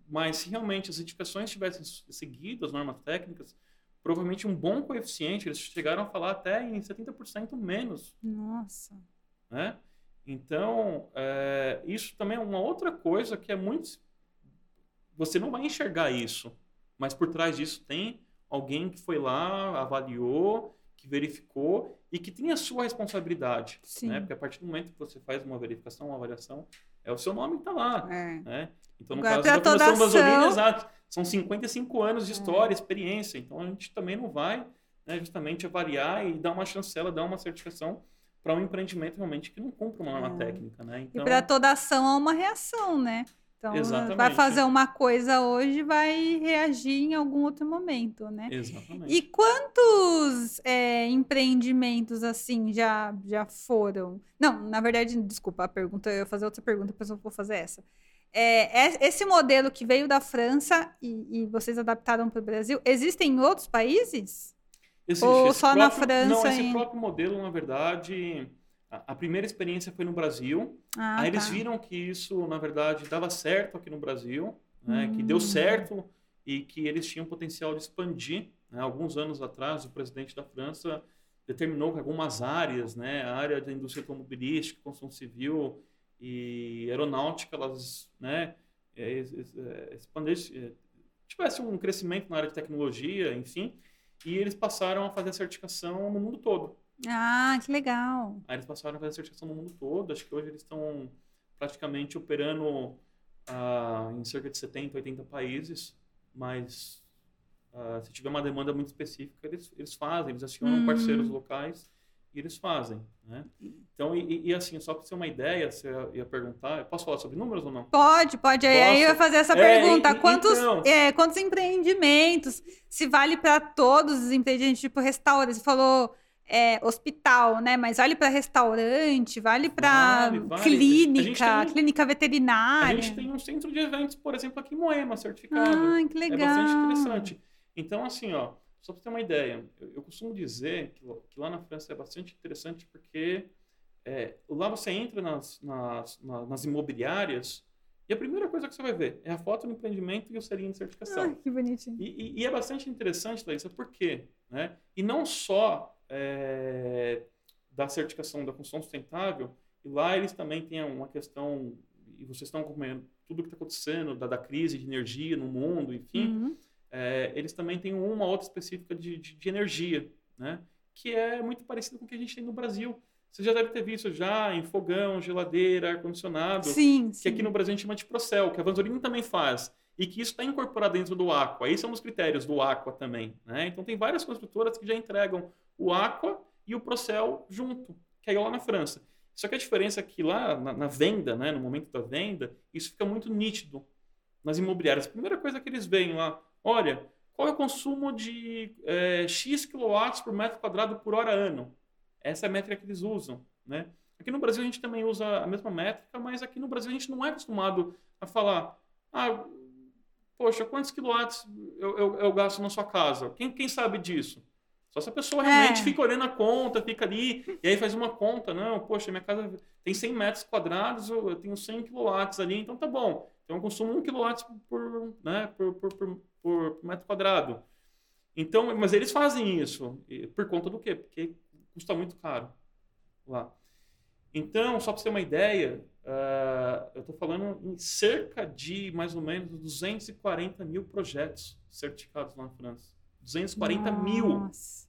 mas se realmente as edificações tivessem seguido as normas técnicas, provavelmente um bom coeficiente, eles chegaram a falar até em 70% menos. Nossa. Né? Então, é, isso também é uma outra coisa que é muito. Você não vai enxergar isso, mas por trás disso tem alguém que foi lá, avaliou, que verificou e que tem a sua responsabilidade. Sim. Né? Porque a partir do momento que você faz uma verificação, uma avaliação, é o seu nome que está lá. É. Né? Então, no Agora, caso da Fundação Gasolina, exato, são 55 anos de é. história, é. experiência. Então, a gente também não vai né, justamente avaliar e dar uma chancela, dar uma certificação para um empreendimento realmente que não cumpra uma norma é. técnica, né? Então... E para toda ação há uma reação, né? Então, Exatamente. vai fazer uma coisa hoje, vai reagir em algum outro momento, né? Exatamente. E quantos é, empreendimentos assim já, já foram? Não, na verdade, desculpa a pergunta, eu ia fazer outra pergunta, depois eu vou fazer essa. É, esse modelo que veio da França e, e vocês adaptaram para o Brasil, existem em outros países? Existe. Ou só próprio, na França? Não, esse em... próprio modelo, na verdade, a, primeira experiência foi no Brasil. Ah, Aí tá. eles viram que isso, na verdade, dava certo aqui no Brasil, né? hum. que deu hum. certo e que eles tinham potencial de expandir. Né? Alguns anos atrás, o presidente da França determinou que algumas áreas, né, a área da indústria automobilística, construção civil e aeronáutica, elas né, expandissem, é, tivesse um crescimento na área de tecnologia, enfim, e eles passaram a fazer a certificação no mundo todo. Ah, que legal. Aí eles passaram a fazer certificação no mundo todo. Acho que hoje eles estão praticamente operando ah, em cerca de 70, 80 países. Mas ah, se tiver uma demanda muito específica, eles, eles fazem. Eles acionam hum. parceiros locais e eles fazem. Né? Então, e, e assim, só para ter uma ideia, você ia perguntar, posso falar sobre números ou não? Pode, pode. Posso? Aí eu ia fazer essa é, pergunta. quantos, então... é, quantos empreendimentos? Se vale para todos os empreendimentos, tipo restaurantes? Você falou é, hospital, né? Mas vale para restaurante, vale para vale, vale. clínica, um, clínica veterinária. A gente tem um centro de eventos, por exemplo, aqui em Moema, certificado. Ah, que legal. É bastante interessante. Então, assim, ó, só para ter uma ideia, eu, eu costumo dizer que, que, lá na França é bastante interessante porque é, lá você entra nas, nas, nas, imobiliárias e a primeira coisa que você vai ver é a foto do empreendimento e o selinho de certificação. Ah, que bonitinho. E, e, e é bastante interessante, Larissa, por quê? Né? E não só é, da certificação da construção sustentável, e lá eles também têm uma questão, e vocês estão acompanhando tudo que está acontecendo, da, da, crise de energia no mundo, enfim, uhum. é, eles também têm uma outra específica de, de, de, energia, né? que é muito parecido com o que a gente tem no Brasil. Você já deve ter visto já em fogão, geladeira, ar-condicionado, que sim. aqui no Brasil a gente chama de Procel, que a Vanzolini também faz e que isso está incorporado dentro do Aqua. Aí são os critérios do Aqua também. Né? Então, tem várias construtoras que já entregam o Aqua e o Procel junto, que é lá na França. Só que a diferença é que lá na, na, venda, né, no momento da venda, isso fica muito nítido nas imobiliárias. A primeira coisa que eles veem lá, olha, qual é o consumo de é, X quilowatts por metro quadrado por hora ano? Essa é a métrica que eles usam. Né? Aqui no Brasil a gente também usa a mesma métrica, mas aqui no Brasil a gente não é acostumado a falar, ah, poxa, quantos quilowatts eu, eu, eu gasto na sua casa? Quem, quem sabe disso? Só se a pessoa realmente é. fica olhando a conta, fica ali, e aí faz uma conta, não, poxa, minha casa tem 100 metros quadrados, eu tenho 100 quilowatts ali, então tá bom. Então eu consumo 1 quilowatt por, né, por, por, por, por, metro quadrado. Então, mas eles fazem isso, por conta do quê? Porque custa muito caro lá. Então, só para você ter uma ideia, Uh, eu estou falando em cerca de mais ou menos 240 mil projetos certificados lá na França. 240 Nossa, mil. Nossa,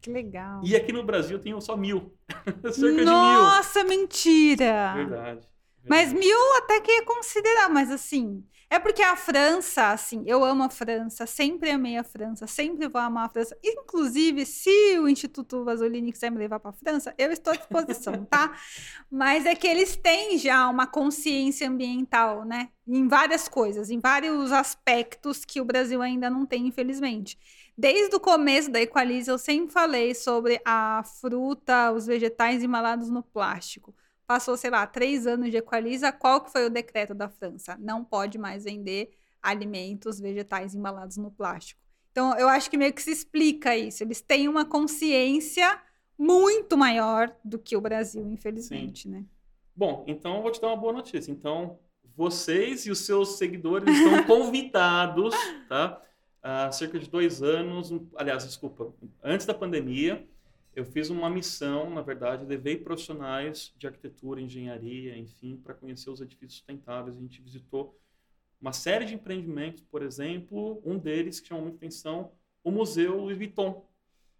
que legal. E aqui no Brasil tem só mil. cerca Nossa, de mil. mentira! Verdade. Mas mil até que é considerar, mas assim. É porque a França, assim, eu amo a França, sempre amei a França, sempre vou amar a França. Inclusive, se o Instituto Vasolini quiser me levar para a França, eu estou à disposição, tá? Mas é que eles têm já uma consciência ambiental, né? Em várias coisas, em vários aspectos que o Brasil ainda não tem, infelizmente. Desde o começo da Equalize, eu sempre falei sobre a fruta, os vegetais embalados no plástico passou, sei lá, três anos de Equaliza, qual que foi o decreto da França? Não pode mais vender alimentos vegetais embalados no plástico. Então, eu acho que meio que se explica isso. Eles têm uma consciência muito maior do que o Brasil, infelizmente, Sim. né? Bom, então eu vou te dar uma boa notícia. Então, vocês e os seus seguidores estão convidados, tá? Há cerca de dois anos, aliás, desculpa, antes da pandemia, eu fiz uma missão, na verdade, levei profissionais de arquitetura, engenharia, enfim, para conhecer os edifícios sustentáveis. A gente visitou uma série de empreendimentos, por exemplo, um deles que chamou muita atenção, o Museu Louis Vuitton.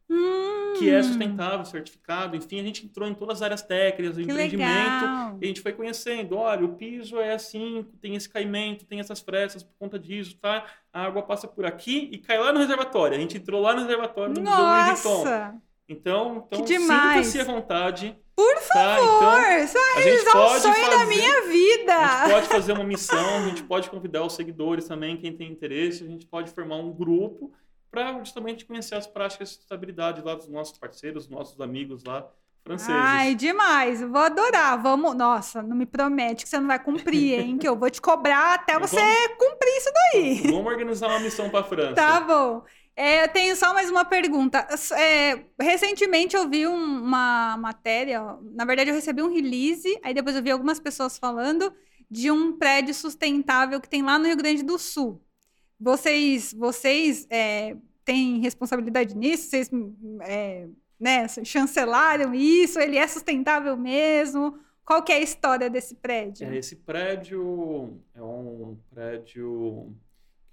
Hum, que é sustentável, certificado, enfim, a gente entrou em todas as áreas técnicas do que empreendimento legal. e a gente foi conhecendo, olha, o piso é assim, tem esse caimento, tem essas frestas por conta disso, tá? A água passa por aqui e cai lá no reservatório. A gente entrou lá no reservatório do Museu Louis Vuitton. Então, então sinta-se à vontade. Por Tá? favor, Então, isso um pode sonho da fazer- minha A gente vida. pode fazer uma missão, a gente pode convidar os seguidores também, quem tem interesse, a gente pode formar um grupo para justamente conhecer as práticas de sustentabilidade lá dos nossos parceiros, nossos amigos lá franceses. Ai, demais. Vou adorar. Vamos. Nossa, não me promete que você não vai cumprir, hein? Que eu vou te cobrar até Vamos- você cumprir isso daí. Vamos organizar uma missão para França. Tá bom. É, eu tenho só mais uma pergunta. É, recentemente eu vi um- uma matéria, na verdade eu recebi um release, aí depois eu vi algumas pessoas falando de um prédio sustentável que tem lá no Rio Grande do Sul. Vocês, vocês é, têm responsabilidade nisso? Vocês é, né, chancelaram isso? Ele é sustentável mesmo? Qual que é a história desse prédio? É, esse prédio é um prédio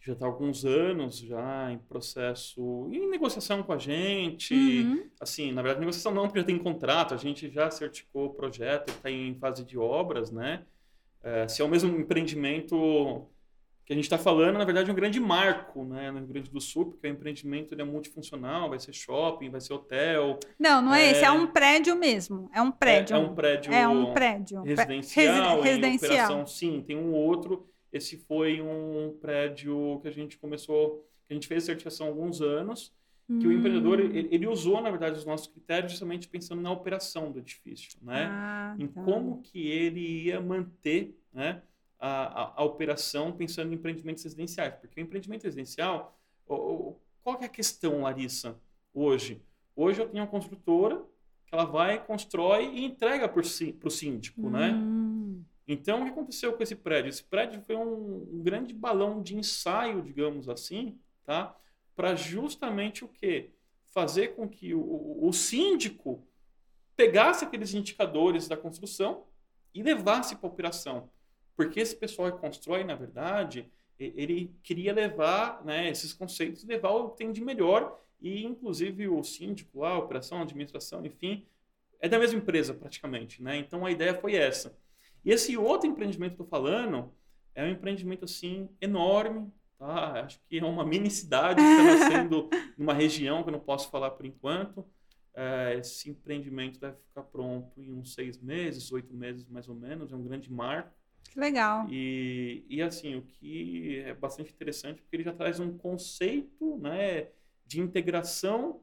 já está há alguns anos já em processo, em negociação com a gente. Uhum. Assim, na verdade, negociação não, porque já tem contrato, a gente já certificou o projeto, está em fase de obras, né? É, se é o mesmo empreendimento que a gente está falando, na verdade, é um grande marco né, no Rio Grande do Sul, porque o empreendimento ele é multifuncional, vai ser shopping, vai ser hotel, Não, não é, É. esse, é um prédio mesmo. É um é, prédio. é um prédio É um prédio. residencial, Resi- em operação, sim, tem um outro. Esse foi um prédio que a gente começou, que a gente fez certificação há alguns anos, que o Hum. empreendedor, ele, ele usou, na verdade, os nossos critérios justamente pensando na operação do edifício, né? Ah, em tá. como que ele ia manter né, a, a, a operação pensando em empreendimentos residenciais. Porque o empreendimento residencial, o- o- qual que é a questão, Larissa, hoje? Hoje eu tenho uma construtora que ela vai, constrói e entrega para o síndico, né? Então, o que aconteceu com esse prédio? Esse prédio foi um, um grande balão de ensaio, digamos assim, tá? Para justamente o quê? Fazer com que o, o, síndico pegasse aqueles indicadores da construção e levasse para a operação. Porque esse pessoal que constrói, na verdade, ele queria levar né, esses conceitos, levar o que tem de melhor, e inclusive o síndico a operação, a administração, enfim, é da mesma empresa praticamente. Né? Então, a ideia foi essa. E esse outro empreendimento que eu tô falando é um empreendimento assim enorme, tá? Acho que é uma mini cidade que está nascendo numa região que eu não posso falar por enquanto. É, esse empreendimento deve ficar pronto em uns seis meses, oito meses mais ou menos. É um grande marco. Que legal. E, e assim, o que é bastante interessante porque ele já traz um conceito, né, de integração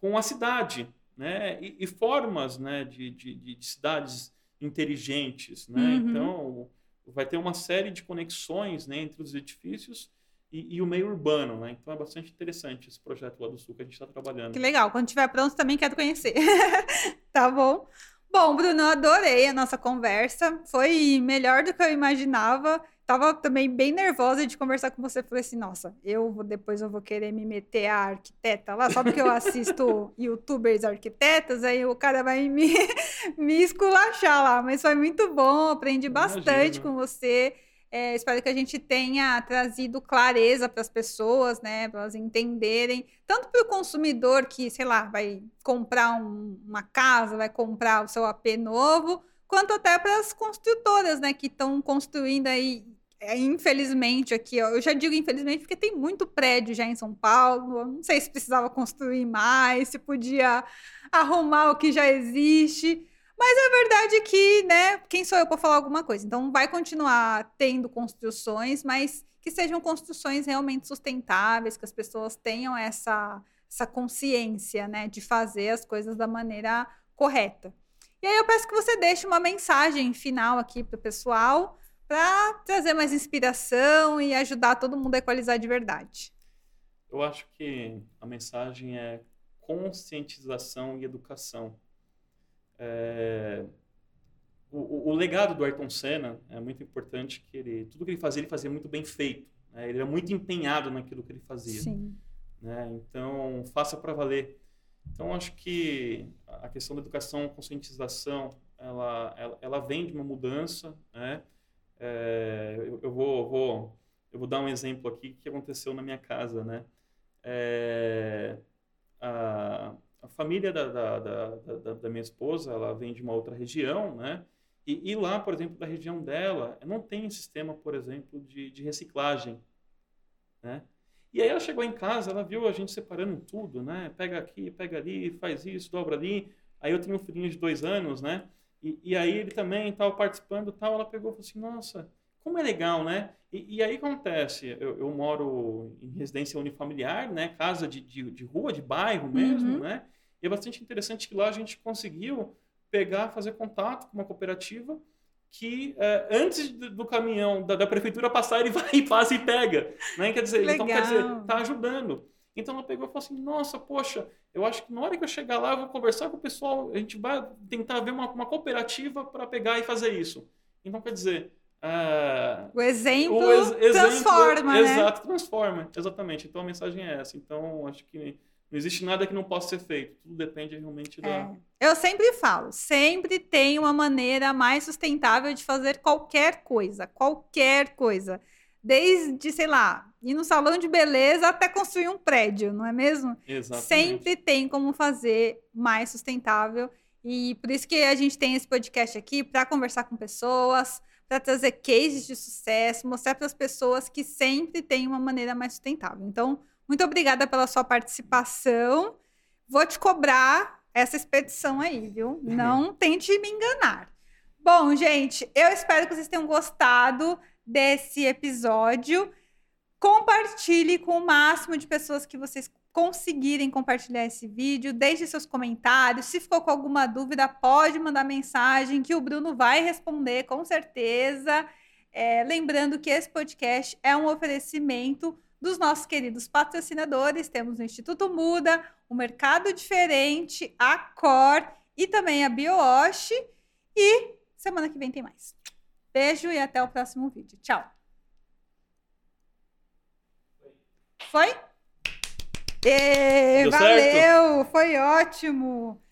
com a cidade, né, e, e formas, né, de, de, de- de cidades inteligentes, né. Uhum. Então, vai ter uma série de conexões, né, entre os edifícios e, e o meio urbano, né. Então, é bastante interessante esse projeto lá do Sul que a gente está trabalhando. Que legal. Quando estiver pronto, também quero conhecer. tá bom? Bom, Bruno, eu adorei a nossa conversa. Foi melhor do que eu imaginava. Tava também bem nervosa de conversar com você. Falei assim, nossa, eu vou, depois eu vou querer me meter a arquiteta lá, só porque eu assisto youtubers arquitetas, aí o cara vai me, me esculachar lá. Mas foi muito bom, aprendi bastante Imagino. com você. É, espero que a gente tenha trazido clareza para as pessoas, né? Para elas entenderem, tanto para o consumidor que, sei lá, vai comprar um- uma casa, vai comprar o seu AP novo, quanto até para as construtoras, né? Que estão construindo aí, é, infelizmente, aqui, ó, eu já digo infelizmente porque tem muito prédio já em São Paulo. Não sei se precisava construir mais, se podia arrumar o que já existe. Mas a verdade é que, né, quem sou eu para falar alguma coisa? Então vai continuar tendo construções, mas que sejam construções realmente sustentáveis, que as pessoas tenham essa, essa consciência, né, de fazer as coisas da maneira correta. E aí eu peço que você deixe uma mensagem final aqui para o pessoal, para trazer mais inspiração e ajudar todo mundo a equalizar de verdade. Eu acho que a mensagem é conscientização e educação. É, O, o- legado do Ayrton Senna é muito importante que ele tudo que ele fazia ele fazia muito bem feito. né? Ele era muito empenhado naquilo que ele fazia. Sim. né? Então faça para valer. Então acho que a questão da educação, conscientização, ela, ela, ela vem de uma mudança, né? É, eu, eu vou, vou eu vou dar um exemplo aqui que aconteceu na minha casa, né? É, a, a família da, da, da, da, minha esposa, ela vem de uma outra região, né? E, e, lá, por exemplo, da região dela, não tem sistema, por exemplo, de, de reciclagem, né? E aí ela chegou em casa, ela viu a gente separando tudo, né? Pega aqui, pega ali, faz isso, dobra ali. Aí eu tenho um filhinho de dois anos, né? E, e aí ele também estava participando tal. Ela pegou e falou assim, nossa, como é legal, né? E, e aí acontece, eu, eu, moro em residência unifamiliar, né? Casa de, de, de rua, de bairro mesmo, uhum. né? E é bastante interessante que lá a gente conseguiu pegar, fazer contato com uma cooperativa que é, antes do caminhão da, da, prefeitura passar, ele vai e passa e pega. Né? Quer dizer, então quer dizer, tá ajudando. Então ela pegou e falou assim: nossa, poxa, eu acho que na hora que eu chegar lá, eu vou conversar com o pessoal, a gente vai tentar ver uma, uma cooperativa para pegar e fazer isso. Então, quer dizer. Uh, o exemplo o ex transforma, exemplo, né? Exato, transforma, exatamente. Então a mensagem é essa. Então, acho que não existe nada que não possa ser feito. Tudo depende realmente da. É. Eu sempre falo, sempre tem uma maneira mais sustentável de fazer qualquer coisa. Qualquer coisa. Desde, sei lá, ir no salão de beleza até construir um prédio, não é mesmo? Exatamente. Sempre tem como fazer mais sustentável. E por isso que a gente tem esse podcast aqui para conversar com pessoas, para trazer cases de sucesso, mostrar para as pessoas que sempre tem uma maneira mais sustentável. Então, muito obrigada pela sua participação. Vou te cobrar essa expedição aí, viu? Não tente me enganar. Bom, gente, eu espero que vocês tenham gostado desse episódio. Compartilhe com o máximo de pessoas que vocês conseguirem compartilhar esse vídeo. Deixe seus comentários. Se ficou com alguma dúvida, pode mandar mensagem que o Bruno vai responder com certeza. É, lembrando que esse podcast é um oferecimento dos nossos queridos patrocinadores. Temos o Instituto Muda, o Mercado Diferente, a Cor e também a BioOsh. E semana que vem tem mais. Beijo e até o próximo vídeo. Tchau. Foi? E, valeu, certo? foi ótimo.